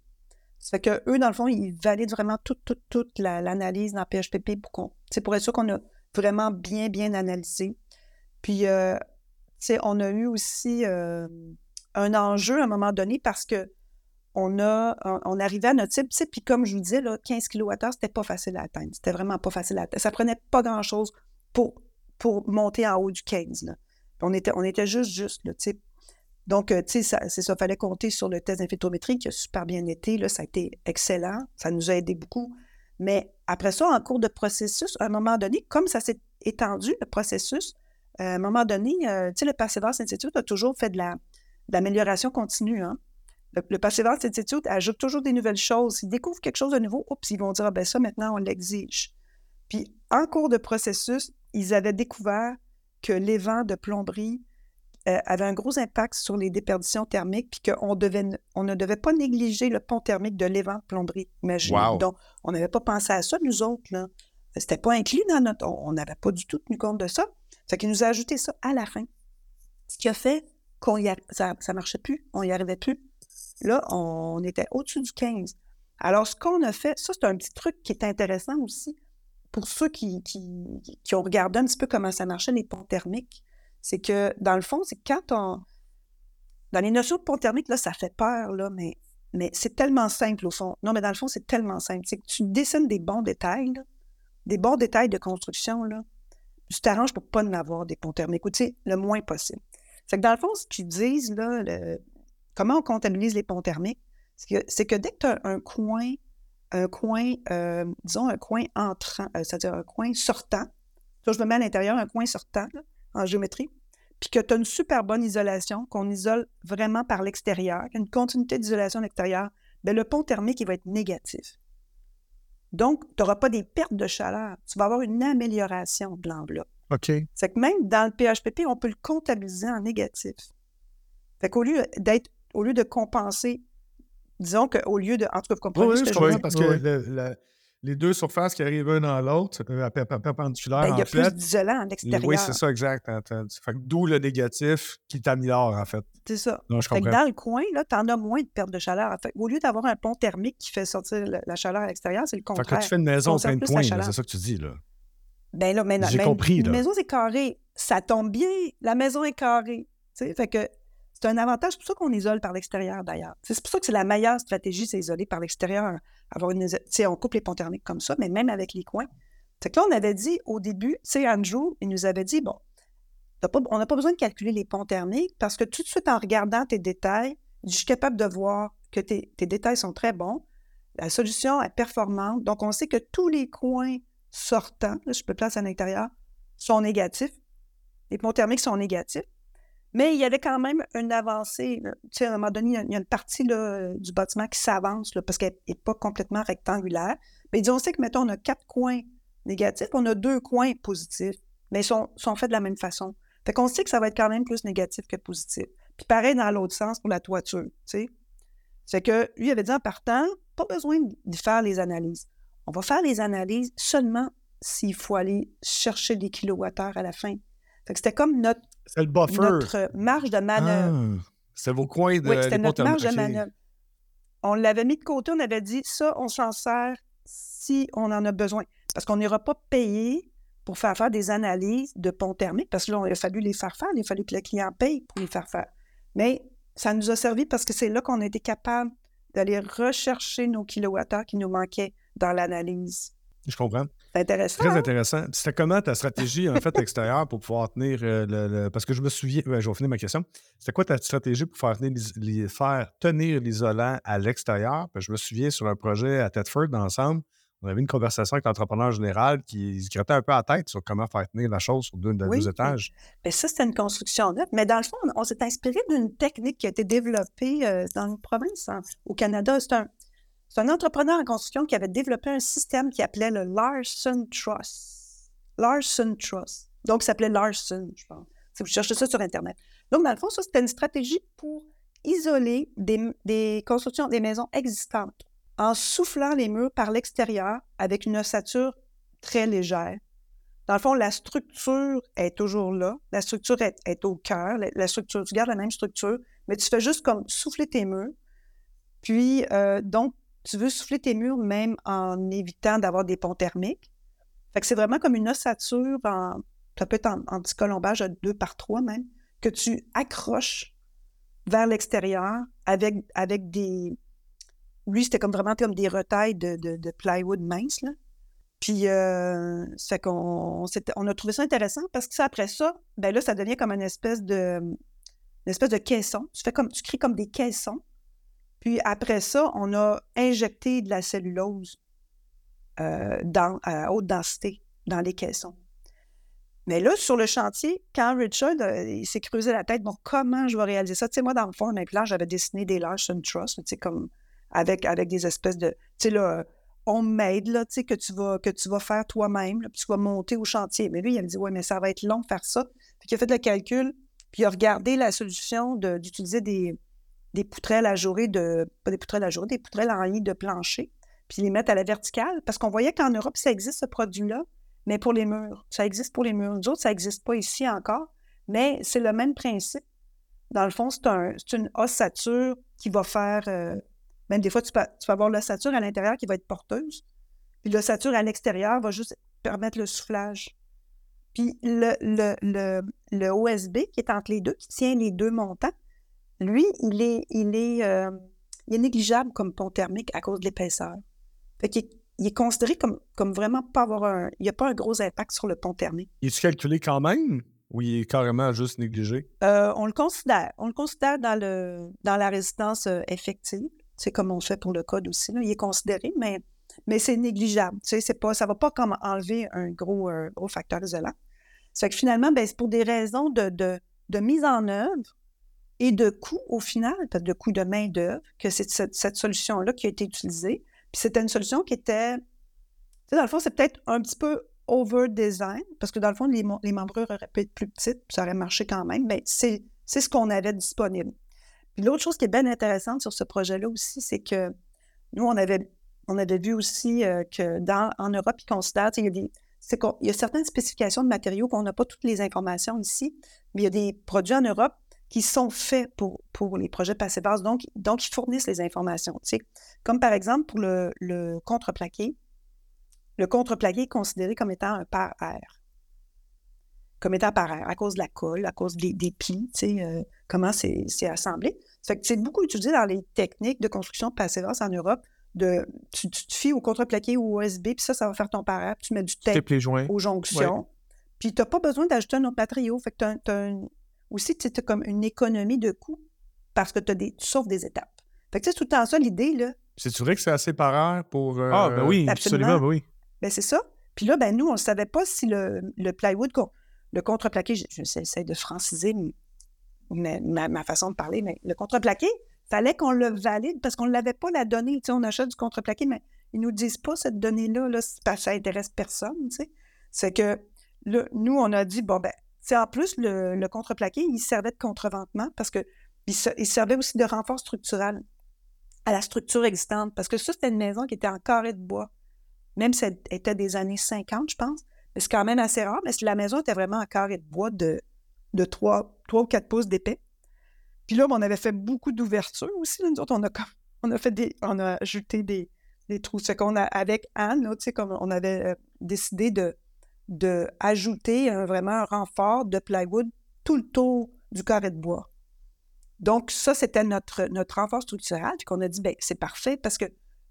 Ça fait que eux, dans le fond, ils valident vraiment toute, toute, toute l'analyse dans PHPP pour qu'on... C'est pour être sûr qu'on a vraiment bien, bien analysé. Puis, tu sais, on a eu aussi un enjeu à un moment donné parce que on a on arrivait à notre cible, puis comme je vous disais, là, 15 kWh, c'était pas facile à atteindre. C'était vraiment pas facile à atteindre. Ça prenait pas grand-chose pour, pour monter en haut du 15. On, était, on était juste, juste, là, Donc, euh, tu sais, c'est ça, il fallait compter sur le test d'infiltrométrie qui a super bien été. Là, ça a été excellent. Ça nous a aidé beaucoup. Mais après ça, en cours de processus, à un moment donné, comme ça s'est étendu, le processus, euh, à un moment donné, euh, tu sais, le Perseverance Institute a toujours fait de l'amélioration continue. Hein? Le, le Perseverance Institute ajoute toujours des nouvelles choses. Ils découvrent quelque chose de nouveau, oups, ils vont dire, ah, ben ça, maintenant, on l'exige. Puis, en cours de processus, ils avaient découvert que les vents de plomberie euh, avait un gros impact sur les déperditions thermiques, puis qu'on on ne devait pas négliger le pont thermique de l'évent plomberie. Imaginez. Donc, on n'avait pas pensé à ça, nous autres. Là. C'était pas inclus dans notre. On n'avait pas du tout tenu compte de ça. Fait qu'il nous a ajouté ça à la fin. Ce qui a fait qu'on y ça ne marchait plus, on n'y arrivait plus. Là, on était au-dessus du 15. Alors, ce qu'on a fait, ça, c'est un petit truc qui est intéressant aussi pour ceux qui, ont regardé un petit peu comment ça marchait, les ponts thermiques. C'est que, dans le fond, c'est quand on. Dans les notions de pont thermique, là, ça fait peur, là, mais, c'est tellement simple au fond. Non, mais dans le fond, c'est tellement simple. C'est que tu dessines des bons détails, des bons détails de construction, là. Tu t'arranges pour pas en avoir des ponts thermiques, le moins possible. C'est que dans le fond, ce qu'ils disent, là, comment on comptabilise les ponts thermiques, c'est que, dès que tu as un coin, un coin, euh, disons un coin entrant, euh, c'est-à-dire un coin sortant, je me mets à l'intérieur un coin sortant, en géométrie, puis que tu as une super bonne isolation, qu'on isole vraiment par l'extérieur, une continuité d'isolation à l'extérieur, bien, le pont thermique, il va être négatif. Donc, tu n'auras pas des pertes de chaleur. Tu vas avoir une amélioration de l'enveloppe. OK. C'est que même dans le PHPP, on peut le comptabiliser en négatif. Fait qu'au lieu d'être, au lieu de compenser, disons qu'au lieu de. En tout cas, vous comprenez ce que je veux dire? parce que le, les deux surfaces qui arrivent l'un dans l'autre, euh, perpendiculaires. Ben, il y a plus d'isolant en extérieur. Oui, c'est ça, exact. D'où le négatif qui t'améliore, en fait. C'est ça. dans le coin, tu en as moins de perte de chaleur. au lieu d'avoir un pont thermique qui fait sortir la, chaleur à l'extérieur, c'est le contraire. Fait que tu fais une maison plein de points, c'est ça que tu dis, là. Ben là, mais, J'ai compris, là. maison, c'est carré. Ça tombe bien. La maison est carrée. Fait que c'est un avantage. C'est pour ça qu'on isole par l'extérieur, d'ailleurs. C'est pour ça que c'est la meilleure stratégie, c'est isoler par l'extérieur. Avoir une, on coupe les ponts thermiques comme ça, mais même avec les coins. C'est que là, on avait dit au début, c'est Andrew, il nous avait dit, bon, on n'a pas besoin de calculer les ponts thermiques parce que tout de suite, en regardant tes détails, je suis capable de voir que tes, détails sont très bons. La solution est performante. Donc, on sait que tous les coins sortants, je peux placer à l'intérieur, sont négatifs. Les ponts thermiques sont négatifs. Mais il y avait quand même une avancée. Tu sais, à un moment donné, il y a une partie du bâtiment qui s'avance parce qu'elle n'est pas complètement rectangulaire. Mais disons, on sait que, mettons, on a quatre coins négatifs, on a deux coins positifs, mais ils sont, sont faits de la même façon. Fait qu'on sait que ça va être quand même plus négatif que positif. Puis pareil dans l'autre sens pour la toiture, tu sais. C'est que lui avait dit en partant, pas besoin de faire les analyses. On va faire les analyses seulement s'il faut aller chercher des kilowattheures à la fin. Fait que c'était comme notre c'est le buffer. Notre marge de manœuvre. Ah, c'est vos coins de. Oui, c'était notre marge de manœuvre. On l'avait mis de côté, on avait dit ça, on s'en sert si on en a besoin. Parce qu'on n'ira pas payer pour faire faire des analyses de ponts thermiques, parce que là, il a fallu les faire faire, il a fallu que le client paye pour les faire faire. Mais ça nous a servi parce que c'est là qu'on a été capable d'aller rechercher nos kilowattheures qui nous manquaient dans l'analyse. Je comprends. C'est intéressant. Très hein? intéressant. C'était comment ta stratégie, en fait, extérieure pour pouvoir tenir euh, le, Parce que je me souviens. je vais finir ma question. C'était quoi ta stratégie pour faire tenir, faire tenir l'isolant à l'extérieur? Je me souviens sur un projet à Tedford, ensemble, on avait une conversation avec l'entrepreneur général qui se grattait un peu à tête sur comment faire tenir la chose sur deux, deux étages. Bien, ça, c'était une construction neuve. Mais dans le fond, on, s'est inspiré d'une technique qui a été développée euh, dans une province au Canada. C'est un, c'est un entrepreneur en construction qui avait développé un système qui appelait le Larson Trust. Larson Trust. Donc, ça s'appelait Larson, je pense. Si vous cherchez ça sur Internet. Donc, dans le fond, ça, c'était une stratégie pour isoler des, constructions, des maisons existantes en soufflant les murs par l'extérieur avec une ossature très légère. Dans le fond, la structure est toujours là. La structure est, au cœur. La, structure, tu gardes la même structure, mais tu fais juste comme souffler tes murs. Puis, euh, donc, tu veux souffler tes murs même en évitant d'avoir des ponts thermiques. Fait que c'est vraiment comme une ossature, en, ça peut être en, petit colombage à deux par trois même, que tu accroches vers l'extérieur avec, avec des... Lui, c'était comme vraiment comme des retailles de, plywood mince, là. Puis, euh, qu'on on a trouvé ça intéressant parce que ça, après ça, ben là, ça devient comme une espèce de, une espèce de caisson. Tu fais comme, tu crées comme des caissons. Puis après ça, on a injecté de la cellulose euh, dans, à haute densité dans les caissons. Mais là, sur le chantier, quand Richard euh, s'est creusé la tête, bon, comment je vais réaliser ça? Tu sais, moi, dans le fond, mes plans, j'avais dessiné des Larson Trust, tu sais, comme avec, avec des espèces de, tu sais, là, homemade, là, tu sais, que tu vas, que tu vas faire toi-même, puis tu vas monter au chantier. Mais lui, il a dit, ouais, mais ça va être long de faire ça. Puis il a fait le calcul, puis il a regardé la solution d'utiliser des, des poutrelles à jour de, pas des poutrelles à jour, des poutrelles en ligne de plancher, puis les mettre à la verticale, parce qu'on voyait qu'en Europe, ça existe, ce produit-là, mais pour les murs. Ça existe pour les murs. Nous autres, ça n'existe pas ici encore, mais c'est le même principe. Dans le fond, c'est un, une ossature qui va faire. Euh, même des fois, tu peux, tu peux avoir l'ossature à l'intérieur qui va être porteuse, puis l'ossature à l'extérieur va juste permettre le soufflage. Puis le, le, le, le, OSB qui est entre les deux, qui tient les deux montants, lui, il est, il est, euh, il est négligeable comme pont thermique à cause de l'épaisseur. Fait qu'il il est considéré comme, comme vraiment pas avoir un. Il n'y a pas un gros impact sur le pont thermique. Il est calculé quand même ou il est carrément juste négligé? Euh, on le considère. On le considère dans, le, dans la résistance euh, effective. C'est comme on fait pour le code aussi. Il est considéré, mais, mais c'est négligeable. Ça ne va pas comme enlever un gros, euh, gros facteur isolant. Ça que finalement, ben, c'est pour des raisons de, de, mise en œuvre et de coût au final, de coût de main-d'œuvre, que c'est cette, cette solution-là qui a été utilisée. C'était une solution qui était, dans le fond, c'est peut-être un petit peu over-design, parce que dans le fond, les, les membrures auraient pu être plus petites, puis ça aurait marché quand même, mais c'est ce qu'on avait disponible. L'autre chose qui est bien intéressante sur ce projet-là aussi, c'est que nous, on avait, on avait vu aussi euh, que dans, en Europe, ils considèrent, il y a des, il y a certaines spécifications de matériaux qu'on n'a pas toutes les informations ici, mais il y a des produits en Europe qui sont faits pour, pour les projets passé basse, donc, donc ils fournissent les informations. Tu sais. Comme par exemple pour le, le contreplaqué, le contreplaqué est considéré comme étant un par air. Comme étant par air, à cause de la colle, à cause des, des plis, euh, comment c'est assemblé. C'est beaucoup utilisé dans les techniques de construction passé basse en Europe. De, tu, te fies au contreplaqué ou au USB, puis ça, ça va faire ton par air, puis tu mets du tape aux jonctions. Puis tu n'as pas besoin d'ajouter un autre matériau. Fait que tu as, aussi, tu as comme une économie de coûts parce que des, tu sauves des étapes. Fait que c'est tout le temps ça l'idée, là. C'est vrai que c'est assez par pour. Ah, ben oui, absolument, ben oui. Ben c'est ça. Puis là, ben nous, on ne savait pas si le, le plywood, le contreplaqué, j'essaie de franciser ma, façon de parler, mais le contreplaqué, fallait qu'on le valide parce qu'on ne l'avait pas la donnée. Tu sais, on achète du contreplaqué, mais ils ne nous disent pas cette donnée-là, là, ça intéresse personne. C'est que là, nous, on a dit, bon, ben, en plus, le, contreplaqué, il servait de contreventement parce que il, servait aussi de renfort structural à la structure existante. Parce que ça, c'était une maison qui était en carré de bois. Même si elle était des années 50, je pense. Mais c'est quand même assez rare. Mais la maison était vraiment en carré de bois de, de 3, 3 ou 4 pouces d'épais. Puis là, on avait fait beaucoup d'ouvertures aussi. Nous autres, on a, ajouté des, des trous. C'est qu'on a, avec Anne, là, comme on avait euh, décidé de, vraiment un renfort de plywood tout le tour du carré de bois. Donc, ça, c'était notre, renfort structural. Puis qu'on a dit, ben c'est parfait parce que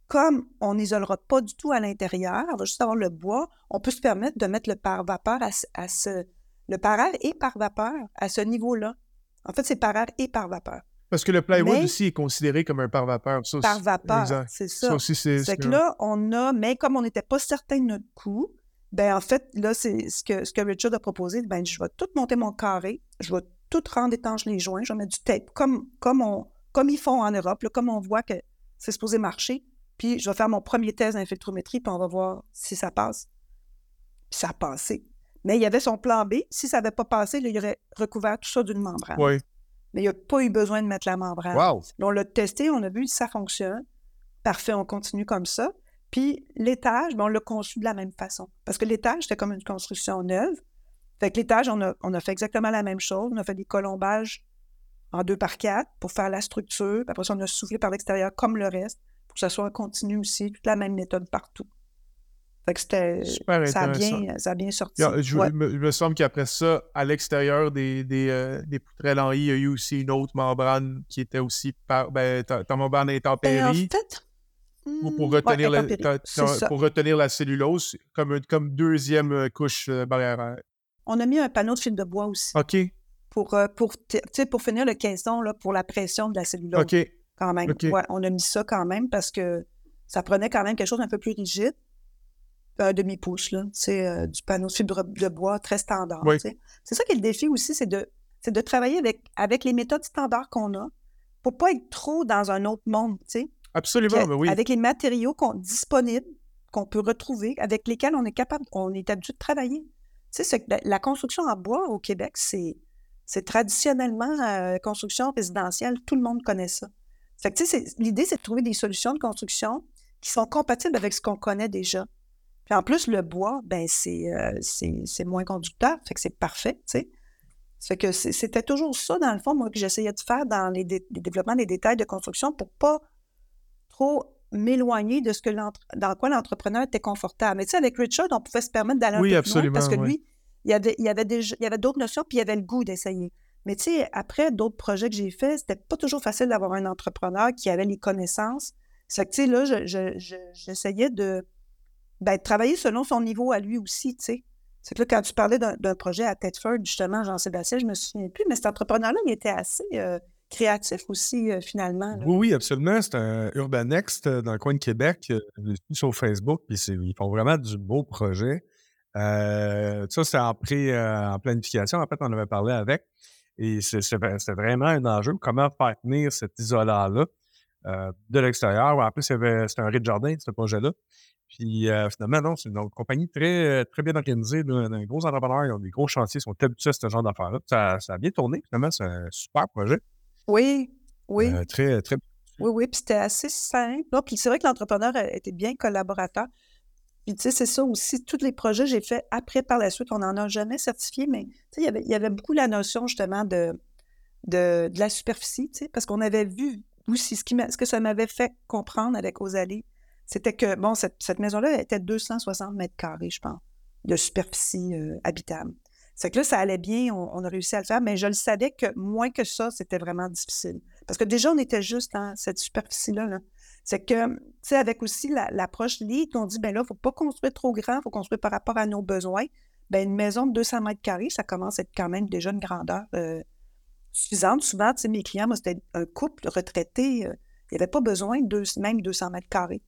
comme on n'isolera pas du tout à l'intérieur, on va juste avoir le bois, on peut se permettre de mettre le par-vapeur à, ce. Le par air et par-vapeur à ce niveau-là. En fait, c'est par air et par-vapeur. Parce que le plywood aussi est considéré comme un par-vapeur. Par-vapeur, c'est ça. c'est que là, on a, mais comme on n'était pas certain de notre coût, ben en fait, là, c'est ce que, ce que Richard a proposé. Ben, je vais tout monter mon carré, je vais tout rendre étanche les joints, je vais mettre du tape, comme, comme, on, comme ils font en Europe, comme on voit que c'est supposé marcher. Puis je vais faire mon premier test d'infiltrométrie, puis on va voir si ça passe. Puis ça a passé. Mais il y avait son plan B. Si ça n'avait pas passé, il aurait recouvert tout ça d'une membrane. Oui. Mais il n'y a pas eu besoin de mettre la membrane. Wow. On l'a testé, on a vu si ça fonctionne. Parfait, on continue comme ça. Puis l'étage, ben, on l'a conçu de la même façon. Parce que l'étage, c'était comme une construction neuve. Fait que l'étage, on a, fait exactement la même chose. On a fait des colombages en deux par quatre pour faire la structure. Puis après ça, on a soufflé par l'extérieur comme le reste pour que ça soit continu aussi. Toute la même méthode partout. Fait que c'était. Ça a, bien, ça a bien sorti. je, me, semble qu'après ça, à l'extérieur des, des, euh, des poutrelles en I, il y a eu aussi une autre membrane qui était aussi par. Ben, ta, membrane intempérie. Ben, en fait, pour, mmh, retenir la, pour retenir la cellulose comme, comme deuxième euh, couche euh, barrière. On a mis un panneau de fil de bois aussi. OK. pour, pour, pour finir le caisson là, pour la pression de la cellulose. OK. Quand même. on a mis ça quand même parce que ça prenait quand même quelque chose d'un peu plus rigide. Un demi-pouce, là. C'est euh, du panneau de fibre de bois très standard. C'est ça qui est le défi aussi, c'est de, de travailler avec, avec les méthodes standards qu'on a pour pas être trop dans un autre monde, tu sais. Absolument, ben oui. Avec les matériaux qu'on, disponibles, qu'on peut retrouver, avec lesquels on est capable, on est habitué de travailler. Tu sais, la construction en bois au Québec, c'est, c'est traditionnellement euh, construction résidentielle. Tout le monde connaît ça. Fait que, tu sais, l'idée, c'est de trouver des solutions de construction qui sont compatibles avec ce qu'on connaît déjà. Puis en plus, le bois, ben euh, c'est, c'est, moins conducteur, fait que c'est parfait, tu sais. Fait que c'était toujours ça, dans le fond, moi, que j'essayais de faire dans les, développements des détails de construction pour pas trop m'éloigner de ce que dans quoi l'entrepreneur était confortable. Mais tu sais, avec Richard, on pouvait se permettre d'aller un peu plus loin parce que lui, il y avait, il y avait, il y avait d'autres notions, puis il y avait le goût d'essayer. Mais tu sais, après d'autres projets que j'ai faits, c'était pas toujours facile d'avoir un entrepreneur qui avait les connaissances. C'est que, tu sais, là, j'essayais de, ben, travailler selon son niveau à lui aussi, tu sais. C'est que là, quand tu parlais d'un projet à Tedford, justement, Jean-Sébastien, je me souviens plus, mais cet entrepreneur-là, il était assez euh, créatif aussi, euh, finalement. Oui, oui, absolument. C'est un Urbanext euh, dans le coin de Québec, sur Facebook, puis ils font vraiment du beau projet. ça, c'est en, en planification. En fait, on avait parlé avec. Et c'était vraiment un enjeu. Comment faire tenir cet isolant-là de l'extérieur? En plus, c'était un rez-de-jardin, ce projet-là. Puis euh, finalement, non, c'est une compagnie très, très bien organisée, un gros entrepreneur, ils ont des gros chantiers, ils sont habitués à ce genre d'affaires-là. Ça, ça, a bien tourné, finalement, c'est un super projet. Oui, oui. Euh, très, très. Oui, oui, puis c'était assez simple. puis c'est vrai que l'entrepreneur était bien collaborateur. Puis tu sais, c'est ça aussi, tous les projets que j'ai faits après, par la suite, on n'en a jamais certifié, mais tu sais, il y avait beaucoup la notion justement de, de, la superficie, tu sais, parce qu'on avait vu aussi ce, qui ce que ça m'avait fait comprendre avec Osalie c'était que, bon, cette, maison-là était 260 mètres carrés, je pense, de superficie euh, habitable. C'est que là, ça allait bien, on, a réussi à le faire, mais je le savais que moins que ça, c'était vraiment difficile. Parce que déjà, on était juste dans cette superficie-là. C'est que, tu sais, avec aussi l'approche LEED, on dit, ben là, il ne faut pas construire trop grand, il faut construire par rapport à nos besoins. Ben, une maison de 200 mètres carrés, ça commence à être quand même déjà une grandeur euh, suffisante. Souvent, tu sais, mes clients, moi, c'était un couple retraité, euh, il n'y avait pas besoin de même 200 mètres carrés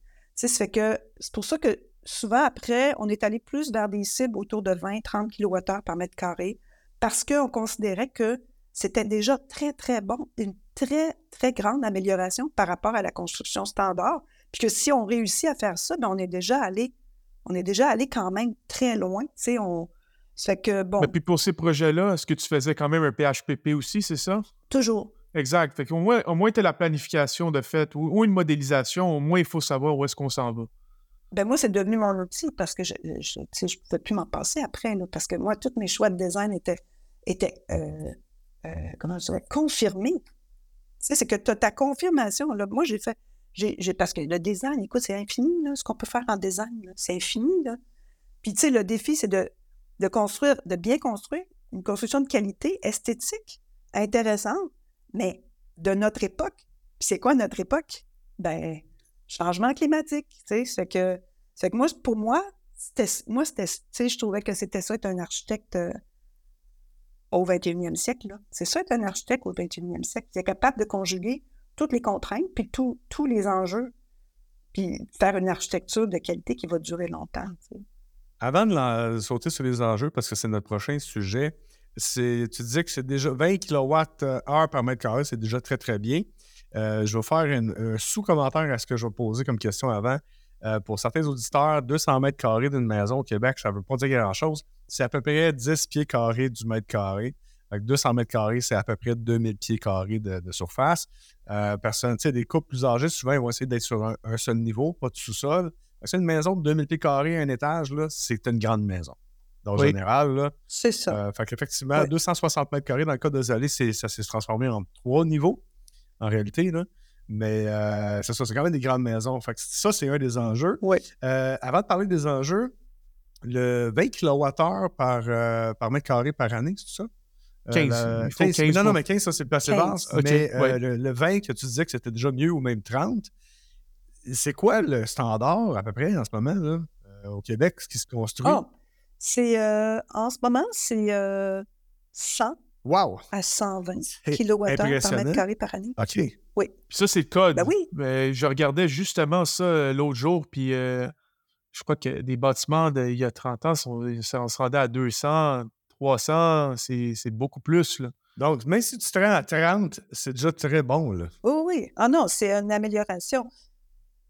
fait que c'est pour ça que souvent après, on est allé plus vers des cibles autour de 20-30 kWh par mètre carré parce qu'on considérait que c'était déjà très, très bon, une très, très grande amélioration par rapport à la construction standard. Puis que si on réussit à faire ça, bien, on est déjà allé, on est déjà allé quand même très loin. Tu on. Fait que bon. Mais puis pour ces projets-là, est-ce que tu faisais quand même un PHPP aussi, c'est ça? Toujours. Exact. Qu'au moins, au moins tu as la planification de fait ou, une modélisation, au moins il faut savoir où est-ce qu'on s'en va. Ben moi, c'est devenu mon outil parce que je ne pouvais plus m'en passer après. parce que moi, tous mes choix de design étaient, étaient euh, euh, comment je dirais, confirmés. Tu sais, c'est que tu as ta confirmation. Moi, j'ai fait. J'ai, parce que le design, écoute, c'est infini, ce qu'on peut faire en design. C'est infini. Là. Puis, tu sais, le défi, c'est de, de construire, de bien construire une construction de qualité, esthétique, intéressante, mais de notre époque. C'est quoi notre époque? Ben, changement climatique, tu sais. Que, c'est que moi, pour moi, c'était, moi, c'était, tu sais, je trouvais que c'était ça être un architecte euh, au 21e siècle, là. C'est ça être un architecte au 21e siècle. C'est capable de conjuguer toutes les contraintes, puis tous les enjeux, puis faire une architecture de qualité qui va durer longtemps. Avant de sauter sur les enjeux, parce que c'est notre prochain sujet, tu disais que c'est déjà 20 kWh par mètre carré, c'est déjà très, très bien. Euh, je vais faire un sous-commentaire à ce que je vais poser comme question avant. Euh, pour certains auditeurs, 200 mètres carrés d'une maison au Québec, ça ne veut pas dire grand-chose. C'est à peu près 10 pieds carrés du mètre carré. Avec 200 mètres carrés, c'est à peu près 2000 pieds carrés de, surface. Euh, personne, des couples plus âgés, souvent, ils vont essayer d'être sur un, seul niveau, pas de sous-sol. C'est une maison de 2000 pieds carrés, un étage, c'est une grande maison en général. C'est ça. Euh, fait qu'effectivement, 260 mètres carrés dans le cas de Zalé, ça s'est transformé en trois niveaux, en réalité. Là. Mais euh, c'est ça, c'est quand même des grandes maisons. Fait que ça, c'est un des enjeux. Oui. Euh, avant de parler des enjeux, le 20 kWh par, par mètre carré par année, c'est ça? 15. 15, non, non, mais 15, ça, c'est assez basse. Mais le, 20, que tu disais que c'était déjà mieux ou même 30, c'est quoi le standard à peu près en ce moment là, au Québec, ce qui se construit? Ah, c'est euh, en ce moment, c'est 100 Wow! À 120 kWh par mètre carré par année. OK. Oui. Puis ça, c'est le code. Ben oui. Mais je regardais justement ça euh, l'autre jour, puis euh, je crois que des bâtiments d'il y a 30 ans, on se rendait à 200, 300, c'est beaucoup plus. Là. Donc, même si tu te rends à 30, c'est déjà très bon. Là. Oui, oui. Ah non, c'est une amélioration.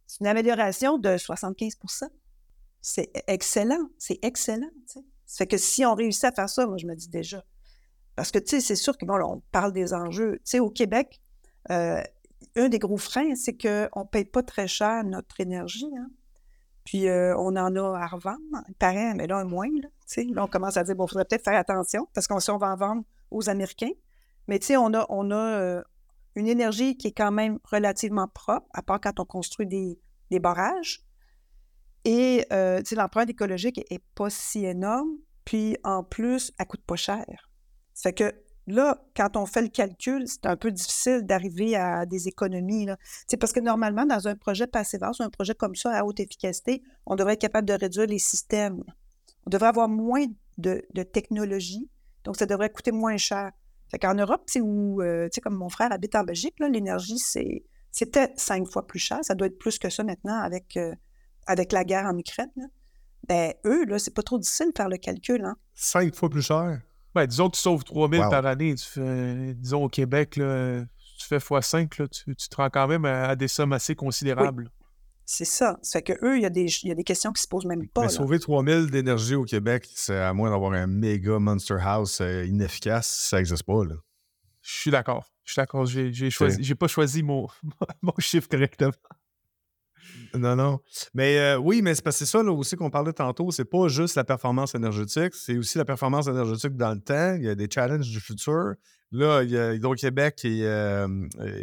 C'est une amélioration de 75 C'est excellent. C'est excellent. Ça fait que si on réussit à faire ça, moi, je me dis déjà. Parce que, tu sais, c'est sûr que, bon, on parle des enjeux. Tu sais, au Québec, euh, un des gros freins, c'est qu'on ne paye pas très cher notre énergie. Hein. Puis, euh, on en a à revendre. Il mais là, un moins. Là, là, on commence à dire, bon, il faudrait peut-être faire attention parce qu'on si on va en vendre aux Américains. Mais tu sais, on a, on a euh, une énergie qui est quand même relativement propre, à part quand on construit des barrages. Et euh, l'empreinte écologique n'est pas si énorme. Puis en plus, elle ne coûte pas cher. Ça fait que là, quand on fait le calcul, c'est un peu difficile d'arriver à des économies. Là. Parce que normalement, dans un projet passive ou un projet comme ça à haute efficacité, on devrait être capable de réduire les systèmes. On devrait avoir moins de, de technologie, donc ça devrait coûter moins cher. Fait qu'en Europe, où, euh, comme mon frère habite en Belgique, l'énergie, c'est, c'était cinq fois plus cher. Ça doit être plus que ça maintenant avec, euh, avec la guerre en Ukraine. Ben, eux, là, c'est pas trop difficile de faire le calcul. Hein. Cinq fois plus cher? Ben, disons que tu sauves 3 000 par année. disons au Québec, là, tu fais x5, tu, tu, te rends quand même à, des sommes assez considérables. C'est ça. Ça fait qu'eux, il y, a des, y a des questions qui se posent même pas. Mais sauver 3000 d'énergie au Québec, c'est à moins d'avoir un méga Monster House euh, inefficace, ça n'existe pas. Là. Je suis d'accord. Je suis d'accord. J'ai, j'ai, pas choisi mon, mon chiffre correctement. Non, non. Mais euh, oui, mais c'est parce que c'est ça là, aussi qu'on parlait tantôt. C'est pas juste la performance énergétique, c'est aussi la performance énergétique dans le temps. Il y a des challenges du futur. Là, il y a Hydro-Québec et, euh,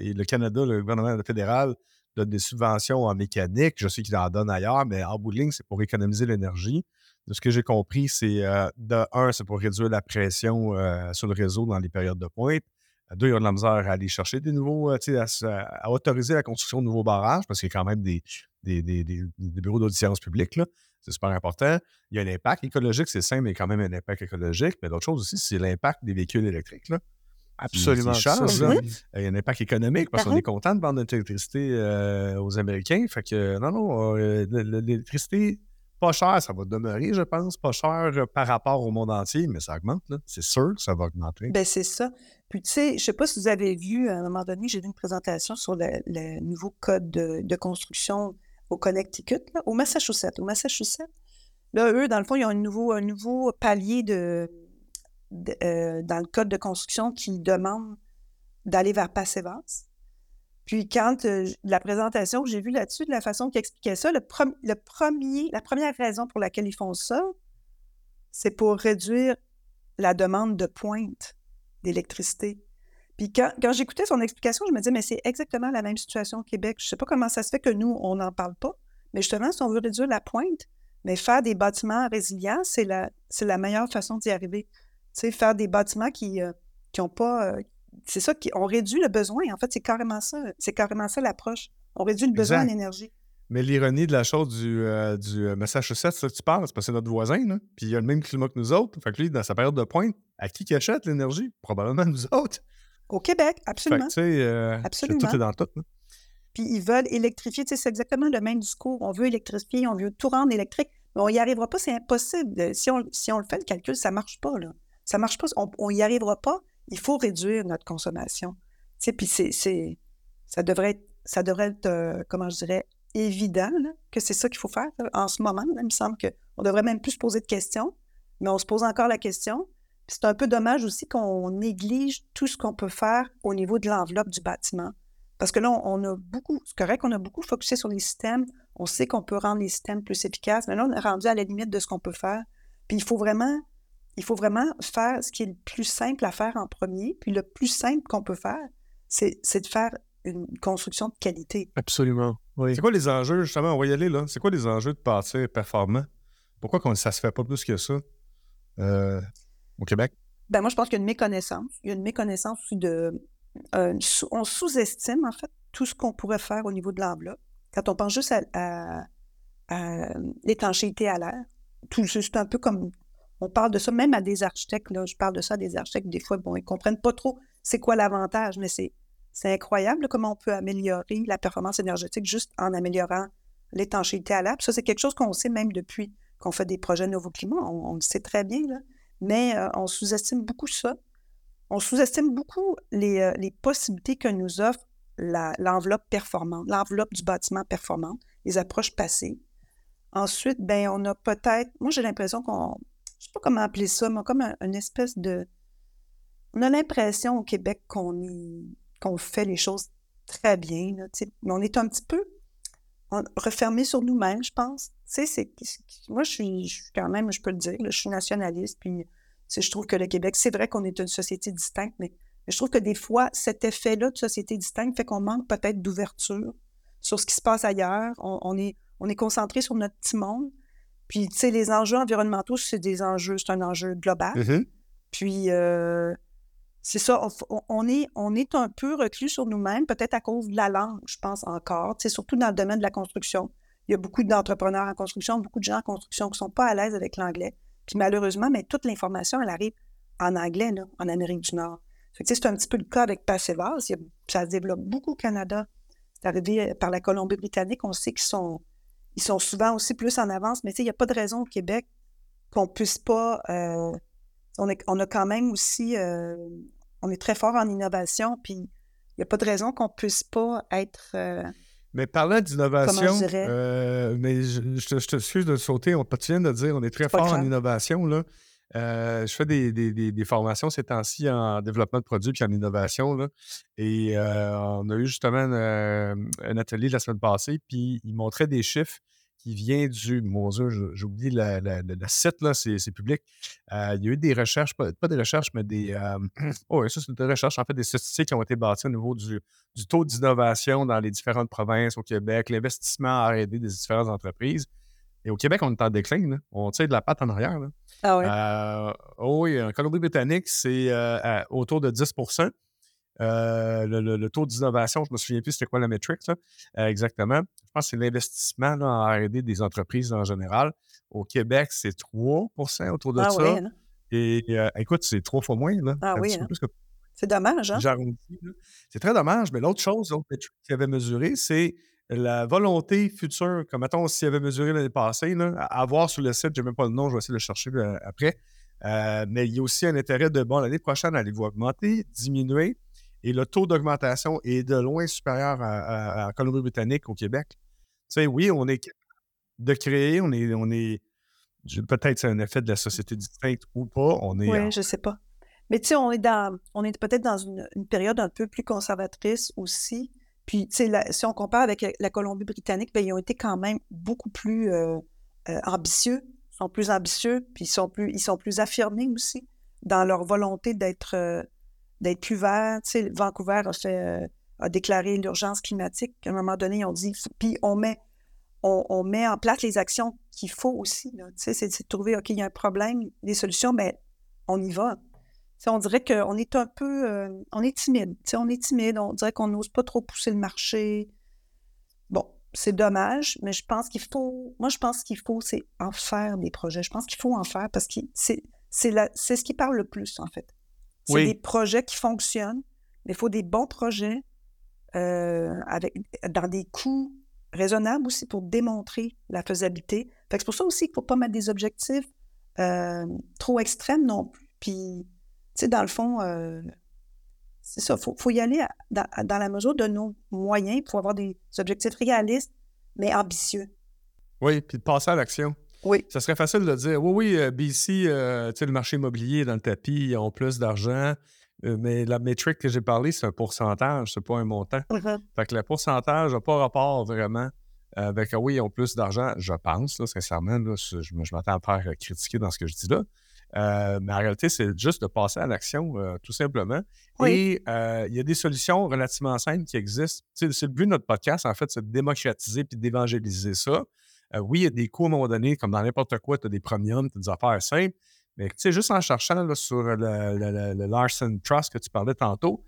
et, le Canada, le gouvernement fédéral, donne des subventions en mécanique. Je sais qu'ils en donnent ailleurs, mais en bout de ligne, c'est pour économiser l'énergie. De ce que j'ai compris, c'est euh, de un, c'est pour réduire la pression sur le réseau dans les périodes de pointe. Deux, ils ont de la misère à aller chercher des nouveaux, euh, à, à, autoriser la construction de nouveaux barrages, parce qu'il y a quand même des, des, des, des bureaux d'audience publique. C'est super important. Il y a un impact écologique, c'est simple, mais quand même un impact écologique. Mais l'autre chose aussi, c'est l'impact des véhicules électriques. Là. Absolument. Euh, il y a un impact économique parce qu'on est content de vendre notre électricité euh, aux Américains. Fait que non, non, euh, l'électricité, pas cher, ça va demeurer, je pense, pas cher par rapport au monde entier, mais ça augmente. C'est sûr que ça va augmenter. Ben c'est ça. Puis tu sais, je sais pas si vous avez vu, à un moment donné, j'ai vu une présentation sur le, nouveau code de, construction au Connecticut, au Massachusetts. Au Massachusetts, là, eux, dans le fond, ils ont un nouveau, un nouveau palier de euh, dans le code de construction qui demande d'aller vers Passivas. Puis quand euh, la présentation que j'ai vue là-dessus, de la façon qu'il expliquait ça, le, premier, la première raison pour laquelle ils font ça, c'est pour réduire la demande de pointe d'électricité. Puis quand, quand j'écoutais son explication, je me disais, mais c'est exactement la même situation au Québec. Je ne sais pas comment ça se fait que nous, on n'en parle pas. Mais justement, si on veut réduire la pointe, mais faire des bâtiments résilients, c'est la, la meilleure façon d'y arriver sais, faire des bâtiments qui n'ont euh, pas. Euh, c'est ça, qui, on réduit le besoin. En fait, c'est carrément ça. C'est carrément ça l'approche. On réduit le besoin en énergie. Mais l'ironie de la chose du, euh, du Massachusetts, ça que tu parles, c'est parce que c'est notre voisin, là. Puis il a le même climat que nous autres. Fait que lui, dans sa période de pointe, à qui qui achète l'énergie? Probablement nous autres. Au Québec, absolument. Fait que, absolument. Tout est dans tout. Puis ils veulent électrifier. C'est exactement le même discours. On veut électrifier, on veut tout rendre électrique. Mais on n'y arrivera pas, c'est impossible. Si on, si on le fait, le calcul, ça ne marche pas. Là. Ça marche pas, on n'y arrivera pas. Il faut réduire notre consommation. Puis c'est, ça devrait être, ça devrait être euh, comment je dirais, évident que c'est ça qu'il faut faire en ce moment. il me semble qu'on devrait même plus se poser de questions, mais on se pose encore la question. c'est un peu dommage aussi qu'on néglige tout ce qu'on peut faire au niveau de l'enveloppe du bâtiment. Parce que là, on, a beaucoup, c'est correct qu'on a beaucoup focusé sur les systèmes. On sait qu'on peut rendre les systèmes plus efficaces, mais là, on est rendu à la limite de ce qu'on peut faire. Puis il faut vraiment il faut vraiment faire ce qui est le plus simple à faire en premier. Puis le plus simple qu'on peut faire, c'est de faire une construction de qualité. Absolument. Oui. C'est quoi les enjeux, justement, on va y aller là. C'est quoi les enjeux de passer performant? Pourquoi ça se fait pas plus que ça euh, au Québec? Ben moi, je pense qu'il y a une méconnaissance. Il y a une méconnaissance de. Euh, on sous-estime, en fait, tout ce qu'on pourrait faire au niveau de l'enveloppe. Quand on pense juste à, à l'étanchéité à l'air, c'est un peu comme on parle de ça même à des architectes. Là, je parle de ça à des architectes. Des fois, bon, ils ne comprennent pas trop c'est quoi l'avantage, mais c'est, c'est incroyable comment on peut améliorer la performance énergétique juste en améliorant l'étanchéité à l'air. Ça, c'est quelque chose qu'on sait même depuis qu'on fait des projets Nouveau Climat. On, le sait très bien, là. mais euh, on sous-estime beaucoup ça. On sous-estime beaucoup les, euh, les, possibilités que nous offre l'enveloppe performante, l'enveloppe du bâtiment performante, les approches passées. Ensuite, ben, on a peut-être, moi j'ai l'impression qu'on, je sais pas comment appeler ça, mais comme une espèce de, on a l'impression au Québec qu'on qu'on fait les choses très bien, mais on est un petit peu refermé sur nous-mêmes, je pense. c'est, moi, je suis, quand même, je peux le dire, je suis nationaliste, puis je trouve que le Québec, c'est vrai qu'on est une société distincte, mais, je trouve que des fois, cet effet-là de société distincte fait qu'on manque peut-être d'ouverture sur ce qui se passe ailleurs. On, est, on est concentré sur notre petit monde. Puis, tu sais, les enjeux environnementaux, c'est des enjeux, c'est un enjeu global. Mm-hmm. Puis, euh, c'est ça, on, est, on est un peu reclus sur nous-mêmes, peut-être à cause de la langue, je pense encore, c'est surtout dans le domaine de la construction. Il y a beaucoup d'entrepreneurs en construction, beaucoup de gens en construction qui ne sont pas à l'aise avec l'anglais. Puis malheureusement, mais toute l'information, elle arrive en anglais, là, en Amérique du Nord. C'est un petit peu le cas avec Passivas. Ça se développe beaucoup au Canada. C'est arrivé euh, par la Colombie-Britannique. On sait qu'ils sont, ils sont souvent aussi plus en avance, mais il n'y a pas de raison au Québec qu'on puisse pas. Euh, on, on, a quand même aussi euh, on est très fort en innovation, puis il n'y a pas de raison qu'on ne puisse pas être. Euh, mais parlant d'innovation, euh, mais je, te, suis de sauter, on tu viens de dire on est très fort en innovation. Là. Euh, je fais des, formations ces temps-ci en développement de produits puis en innovation. Là, et on a eu justement un atelier la semaine passée, puis il montrait des chiffres qui vient du. Mon Dieu, j'ai oublié le site, là, c'est public. Euh, il y a eu des recherches, pas, des recherches, mais des. Euh, oh, ça, c'est des recherches, en fait, des statistiques qui ont été bâties au niveau du, taux d'innovation dans les différentes provinces au Québec, l'investissement à aider des différentes entreprises. Et au Québec, on est en déclin. On tire de la patte en arrière. Ah oui? Euh, oh oui, en Colombie-Britannique, c'est autour de 10 euh, le, taux d'innovation, je ne me souviens plus c'était quoi la métrique, euh, exactement. Je pense que c'est l'investissement en R&D des entreprises en général. Au Québec, c'est 3% autour de ah ça. Hein? Et euh, écoute, c'est trois fois moins. Là. Ah oui. Hein? C'est dommage. Hein? C'est très dommage, mais l'autre chose, l'autre métrique qu'il avait mesuré, c'est la volonté future. Comme mettons, s'il avait mesuré l'année passée, à, voir sur le site, je n'ai même pas le nom, je vais essayer de le chercher après. mais il y a aussi un intérêt de, bon, l'année prochaine, allez-vous augmenter, diminuer? Et le taux d'augmentation est de loin supérieur à, Colombie-Britannique au Québec. Tu sais, oui, on est de créer, on est, on est peut-être c'est un effet de la société distincte ou pas. On est, oui, je sais pas. Mais tu sais, on est dans, on est peut-être dans une, période un peu plus conservatrice aussi. Puis, tu sais, si on compare avec la Colombie-Britannique, ben, ils ont été quand même beaucoup plus euh, euh, ambitieux. Ils sont plus ambitieux, puis ils sont plus, ils sont plus affirmés aussi dans leur volonté d'être euh, d'être plus vert. Tu sais, Vancouver a, fait, euh, a déclaré l'urgence climatique. À un moment donné, ont dit, puis on met, on, met en place les actions qu'il faut aussi. Tu sais, c'est, de trouver, OK, il y a un problème, des solutions, mais on y va. On dirait qu'on est un peu, euh, on est timide. On est timide, on dirait qu'on n'ose pas trop pousser le marché. Bon, c'est dommage, mais je pense qu'il faut, moi je pense qu'il faut, c'est en faire des projets. Je pense qu'il faut en faire parce que c'est ce qui parle le plus, en fait. C'est des projets qui fonctionnent, mais il faut des bons projets euh, avec, dans des coûts raisonnables aussi pour démontrer la faisabilité. c'est pour ça aussi qu'il ne faut pas mettre des objectifs euh, trop extrêmes non plus. Puis, tu sais, dans le fond, euh, c'est ça, il faut, faut, y aller dans, la mesure de nos moyens pour avoir des objectifs réalistes, mais ambitieux. Oui, puis de passer à l'action. Oui. Ça serait facile de dire oui, oui, euh, BC, euh, tu sais, le marché immobilier dans le tapis, ils ont plus d'argent. Euh, mais la métrique que j'ai parlé, c'est un pourcentage, c'est pas un montant. Mm-hmm. Fait que le pourcentage n'a pas rapport vraiment avec oui, ils ont plus d'argent, je pense, là, sincèrement. Là, je, m'attends à faire critiquer dans ce que je dis là. mais en réalité, c'est juste de passer à l'action, tout simplement. Et il y a des solutions relativement simples qui existent. c'est le but de notre podcast, en fait, c'est de démocratiser puis d'évangéliser ça. Euh, oui, il y a des coûts à un moment donné, comme dans n'importe quoi, tu as des premiums, tu as des affaires simples. Mais tu sais, juste en cherchant sur le, Larson Trust que tu parlais tantôt,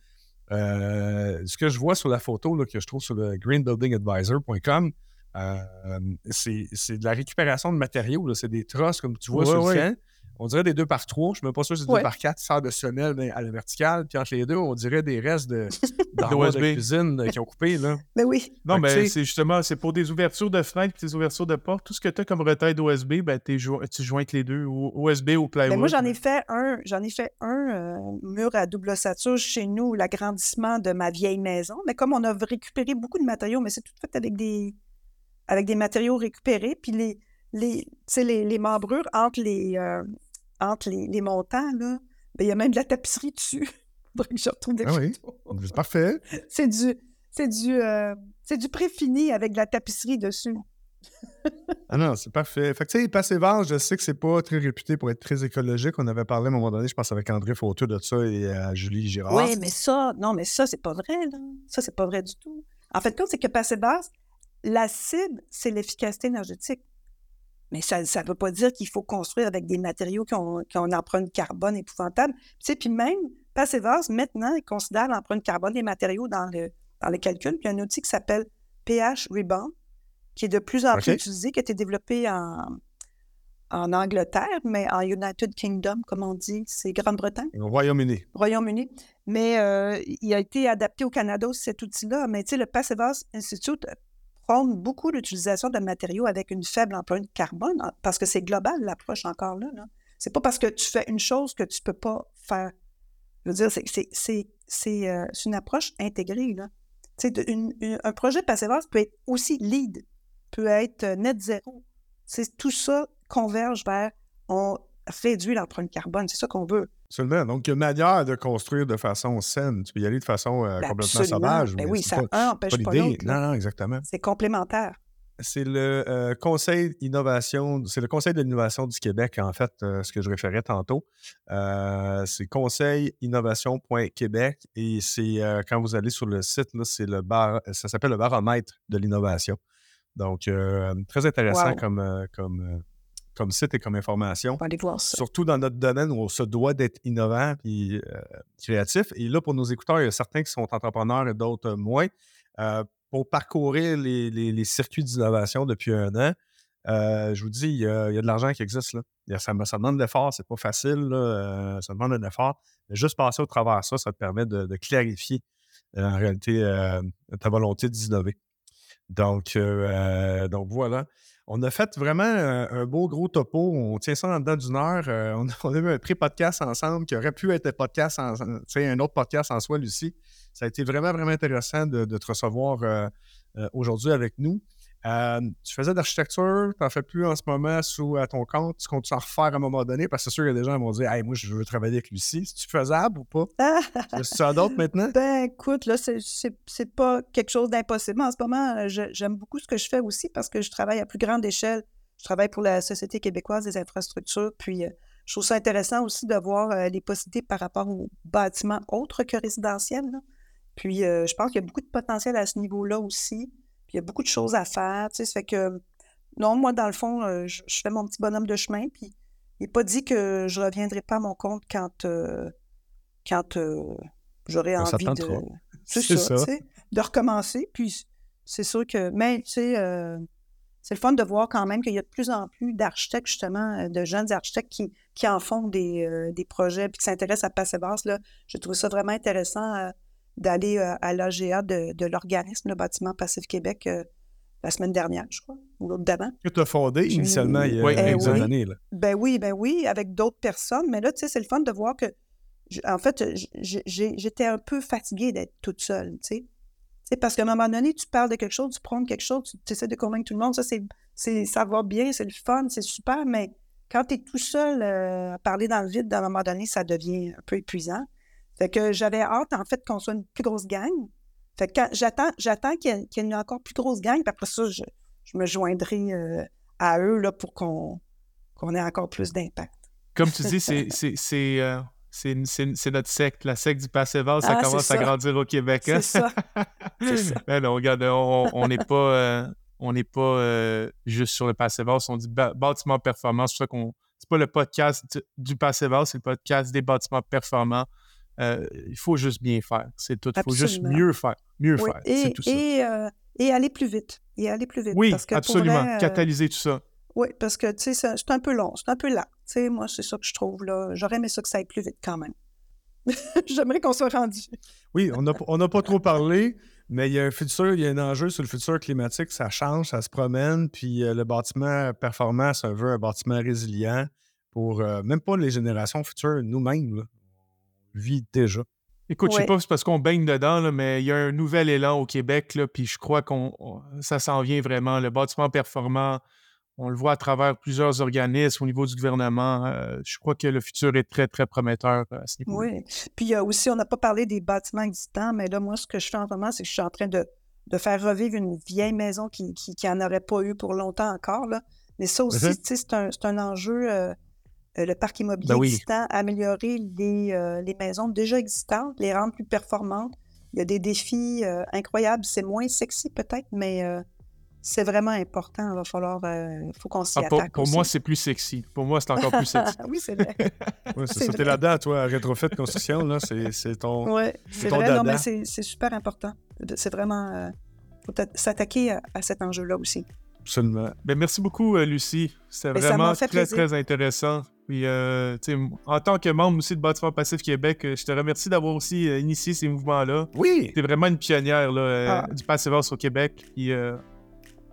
euh, ce que je vois sur la photo que je trouve sur le greenbuildingadvisor.com, euh, c'est de la récupération de matériaux. C'est des trusses comme tu vois sur le champ. On dirait des 2 par 3. Je ne me pas sûr si c'est 2 par 4 serre de semelle mais à la verticale. Puis entre les deux, on dirait des restes de, de cuisine euh, qui ont coupé. Là. Mais ben oui. Non, mais c'est justement, c'est pour des ouvertures de fenêtres et des ouvertures de portes. Tout ce que tu as comme retail d'OSB, ben, tu joins les deux, USB ou plywood. Ben moi, j'en ai fait un, j'en ai fait un euh, mur à double ossature chez nous, l'agrandissement de ma vieille maison. Mais comme on a récupéré beaucoup de matériaux, mais c'est tout fait avec des, avec des matériaux récupérés, puis les, les, les, les membrures entre les, euh, entre les, montants, là, ben, il y a même de la tapisserie dessus. Faudrait que je retrouve des ah oui, c'est parfait. C'est du, c'est du, euh, c'est du préfini avec de la tapisserie dessus. ah non, c'est parfait. Fait que tu sais, Passé-Vert, je sais que c'est pas très réputé pour être très écologique. On avait parlé à un moment donné, je pense, avec André Fauteux de ça et euh, Julie Girard. Oui, mais ça, non, mais ça, c'est pas vrai, là. Ça, c'est pas vrai du tout. En fait, c'est que Passé-Vert, la cible, c'est l'efficacité énergétique. Mais ça ne veut pas dire qu'il faut construire avec des matériaux qui ont, qui ont une empreinte carbone épouvantable. Tu sais, puis même, Passivas, maintenant, il considère l'empreinte carbone des matériaux dans le, dans le calcul. Puis il y a un outil qui s'appelle pH Rebound, qui est de plus en plus utilisé, qui a été développé en, en Angleterre, mais en United Kingdom, comme on dit, c'est Grande-Bretagne. Au Royaume-Uni. Royaume-Uni. Mais euh, il a été adapté au Canada aussi, cet outil-là. Mais tu sais, le Passivas Institute beaucoup l'utilisation de matériaux avec une faible empreinte carbone, parce que c'est global l'approche encore là. C'est pas parce que tu fais une chose que tu peux pas faire. Je veux dire, c'est euh, une approche intégrée. Là. un projet Passivas peut être aussi lead, peut être euh, net zéro. Tout ça converge vers on réduit l'empreinte carbone. C'est ça qu'on veut. Absolument. Donc, il y a une manière de construire de façon saine. Tu peux y aller de façon euh, ben, complètement sauvage. Ben oui, ça pas, l'autre. Non, non, exactement. C'est complémentaire. C'est le euh, Conseil d'innovation, c'est le Conseil de l'innovation du Québec, en fait, euh, ce que je référais tantôt. c'est conseil-innovation.québec et c'est quand vous allez sur le site, c'est le bar, ça s'appelle le baromètre de l'innovation. Donc, très intéressant comme, comme comme site et comme information. Surtout dans notre domaine où on se doit d'être innovant et euh, créatif. Et là, pour nos écouteurs, il y a certains qui sont entrepreneurs et d'autres moins. Euh, pour parcourir les, circuits d'innovation depuis un an, euh, je vous dis, il y, a, de l'argent qui existe. Là. Ça, demande de l'effort, c'est pas facile, ça demande un effort. Mais juste passer au travers de ça, ça te permet de, clarifier en réalité ta volonté d'innover. Donc, donc voilà. On a fait vraiment un, beau gros topo. On tient ça en dedans d'une heure. Euh, on, a eu un pré-podcast ensemble qui aurait pu être un podcast, un autre podcast en soi, Lucie. Ça a été vraiment, vraiment intéressant de, te recevoir euh, euh, aujourd'hui avec nous. Euh, tu faisais d'architecture, tu n'en fais plus en ce moment sous à ton compte. Tu comptes en refaire à un moment donné? Parce que c'est sûr qu'il y a des gens qui vont dire Hey, moi, je veux travailler avec Lucie. C'est-tu faisable ou pas? C'est as d'autres maintenant? Ben, écoute, là, c'est pas quelque chose d'impossible. En ce moment, euh, j'aime beaucoup ce que je fais aussi parce que je travaille à plus grande échelle. Je travaille pour la Société québécoise des infrastructures. Puis, euh, je trouve ça intéressant aussi de voir les possibilités par rapport aux bâtiments autres que résidentiels. Puis, je pense qu'il y a beaucoup de potentiel à ce niveau-là aussi. Puis il y a beaucoup de choses à faire. Tu sais, ça fait que, non, moi, dans le fond, euh, je, fais mon petit bonhomme de chemin. Puis il n'est pas dit que je ne reviendrai pas à mon compte quand, euh, quand euh, j'aurai envie de. C'est ça, de recommencer. Puis c'est sûr que. Mais, tu sais, c'est le fun de voir quand même qu'il y a de plus en plus d'architectes, justement, de jeunes architectes qui, qui en font des, des projets puis qui s'intéressent à passer basse. Là. Je trouve ça vraiment intéressant d'aller euh, à l'AGA de, de l'organisme, le bâtiment Passif Québec, euh, la semaine dernière, je crois, ou l'autre d'avant. Que tu as fondé initialement il y a quelques oui. années. Là. Ben oui, ben oui, avec d'autres personnes. Mais là, tu sais, c'est le fun de voir que, en fait, j'étais un peu fatiguée d'être toute seule, tu sais. parce qu'à un moment donné, tu parles de quelque chose, tu prends quelque chose, tu essaies de convaincre tout le monde. Ça, c'est ça va bien, c'est le fun, c'est super, mais quand tu es tout seul euh, à parler dans le vide, à un moment donné, ça devient un peu épuisant. Fait que j'avais hâte, en fait, qu'on soit une plus grosse gang. Fait que j'attends, j'attends qu'il y, ait une encore plus grosse gang, puis après ça, je, me joindrai euh, à eux là, pour qu'on, ait encore plus d'impact. Comme tu dis, c'est, c'est, euh, notre secte, la secte du Passé-Val, ça ah, commence à grandir au Québec. Hein? C'est ça. ça. Ben non, regarde, on n'est pas, euh, on n'est pas juste sur le Passé-Val, on dit bâtiment performant. C'est pour ça qu'on. C'est pas le podcast du Passé-Val, c'est le podcast des bâtiments performants. Euh, il faut juste bien faire. C'est tout. Il faut juste mieux faire. Mieux faire. Et, tout ça. Euh, et, aller plus vite. Et aller plus vite. Oui, absolument. Euh, Catalyser tout ça. Oui, parce que, tu sais, c'est un peu long, c'est un peu lent. sais, moi, c'est ça que je trouve, là. J'aurais aimé ça que ça aille plus vite quand même. J'aimerais qu'on soit rendu. Oui, on n'a on pas trop parlé, mais il y a un futur, il y a un enjeu sur le futur climatique, ça change, ça se promène, puis euh, le bâtiment performant, ça veut un bâtiment résilient pour euh, même pas les générations futures, nous-mêmes, vit déjà. Écoute, je sais pas si c'est parce qu'on baigne dedans, mais il y a un nouvel élan au Québec, là, puis je crois qu'on ça s'en vient vraiment. Le bâtiment performant, on le voit à travers plusieurs organismes au niveau du gouvernement. Euh, je crois que le futur est très, très prometteur à ce niveau. Oui. Puis il y a aussi, on n'a pas parlé des bâtiments existants, mais là, moi, ce que je fais en ce moment, c'est que je suis en train de, faire revivre une vieille maison qui n'en aurait pas eu pour longtemps encore. Là. Mais ça aussi, mm-hmm. c'est un, un, enjeu. Euh, euh, le parc immobilier ben existant, améliorer les, les, maisons déjà existantes, les rendre plus performantes. Il y a des défis incroyables. C'est moins sexy peut-être, mais c'est vraiment important. Il va falloir. Euh, faut qu'on s'y ah, attaque. Pour, moi, c'est plus sexy. Pour moi, c'est encore plus sexy. oui, c'est vrai. ouais, c'est là-dedans, toi, à Rétrofit Construction. Là, c'est ton. Oui, c'est vrai. Non, mais c'est super important. C'est vraiment. Euh, faut s'attaquer à, cet enjeu-là aussi. Absolument. Ben, merci beaucoup, euh, Lucie. C'était vraiment très, très intéressant. Puis, en tant que membre aussi de Bâtiment Passif Québec, je te remercie d'avoir aussi initié ces mouvements-là. Oui. Tu es vraiment une pionnière là, ah. du Passive House au Québec. Puis,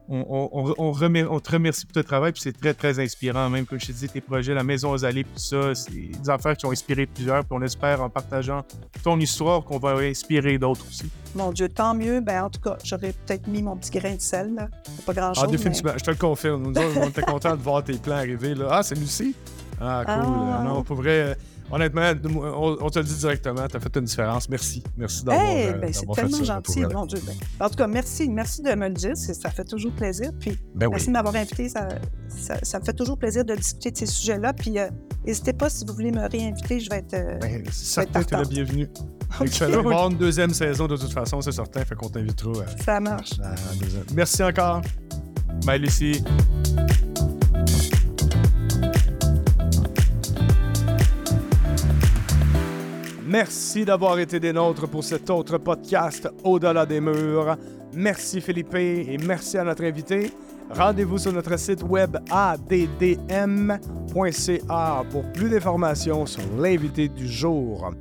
on, on, te remercie pour ton travail, puis c'est très, très inspirant, même comme je te dis, tes projets, la Maison aux Allées, puis ça, c'est des affaires qui ont inspiré plusieurs, puis on espère en partageant ton histoire qu'on va inspirer d'autres aussi. Mon Dieu, tant mieux. Ben, en tout cas, j'aurais peut-être mis mon petit grain de sel, là. Pas grand-chose. Ah, définitivement, je te le confirme. Nous, on était contents de voir tes plans arriver, là. Ah, c'est Lucie? Ah, cool. Ah. Non, pour vrai honnêtement, on, te le dit directement, tu as fait une différence. Merci. Merci d'avoir hey, euh, ben, C'est tellement gentil, mon Dieu. Ben, en tout cas, merci. Merci de me le dire. Ça fait toujours plaisir. Puis, ben merci de m'avoir invité. Ça, ça, me fait toujours plaisir de discuter de ces sujets-là. Puis, euh, n'hésitez pas, si vous voulez me réinviter, je vais être. Euh, ben, certain que tu es le bienvenu. Okay. Tu vas avoir une deuxième saison de toute façon, c'est certain. Fait qu'on t'invitera. ça marche. merci encore. Bye, Lucie. Merci d'avoir été des nôtres pour cet autre podcast Au-delà des murs. Merci Philippe et merci à notre invité. Rendez-vous sur notre site web addm.ca pour plus d'informations sur l'invité du jour.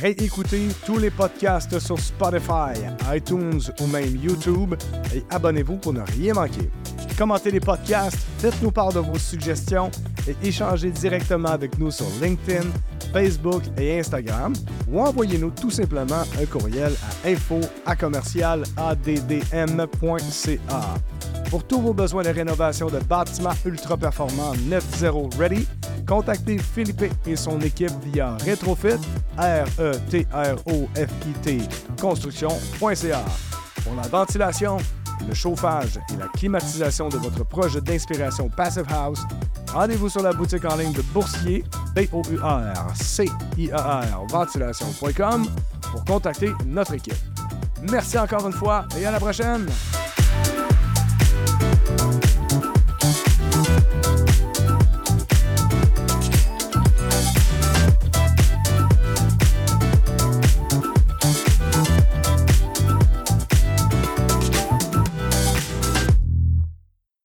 Réécoutez tous les podcasts sur Spotify, iTunes ou même YouTube et abonnez-vous pour ne rien manquer. Commentez les podcasts, faites-nous part de vos suggestions et échangez directement avec nous sur LinkedIn, Facebook et Instagram ou envoyez-nous tout simplement un courriel à info Pour tous vos besoins de rénovation de bâtiments ultra performants Net Zero Ready, contactez Philippe et son équipe via Retrofit, R-E-T-R-O-F-I-T, construction.ca. Pour la ventilation, le chauffage et la climatisation de votre projet d'inspiration Passive House, rendez-vous sur la boutique en ligne de Boursier, B-O-U-R-C-I-A-R, ventilation.com pour contacter notre équipe. Merci encore une fois et à la prochaine! Bye.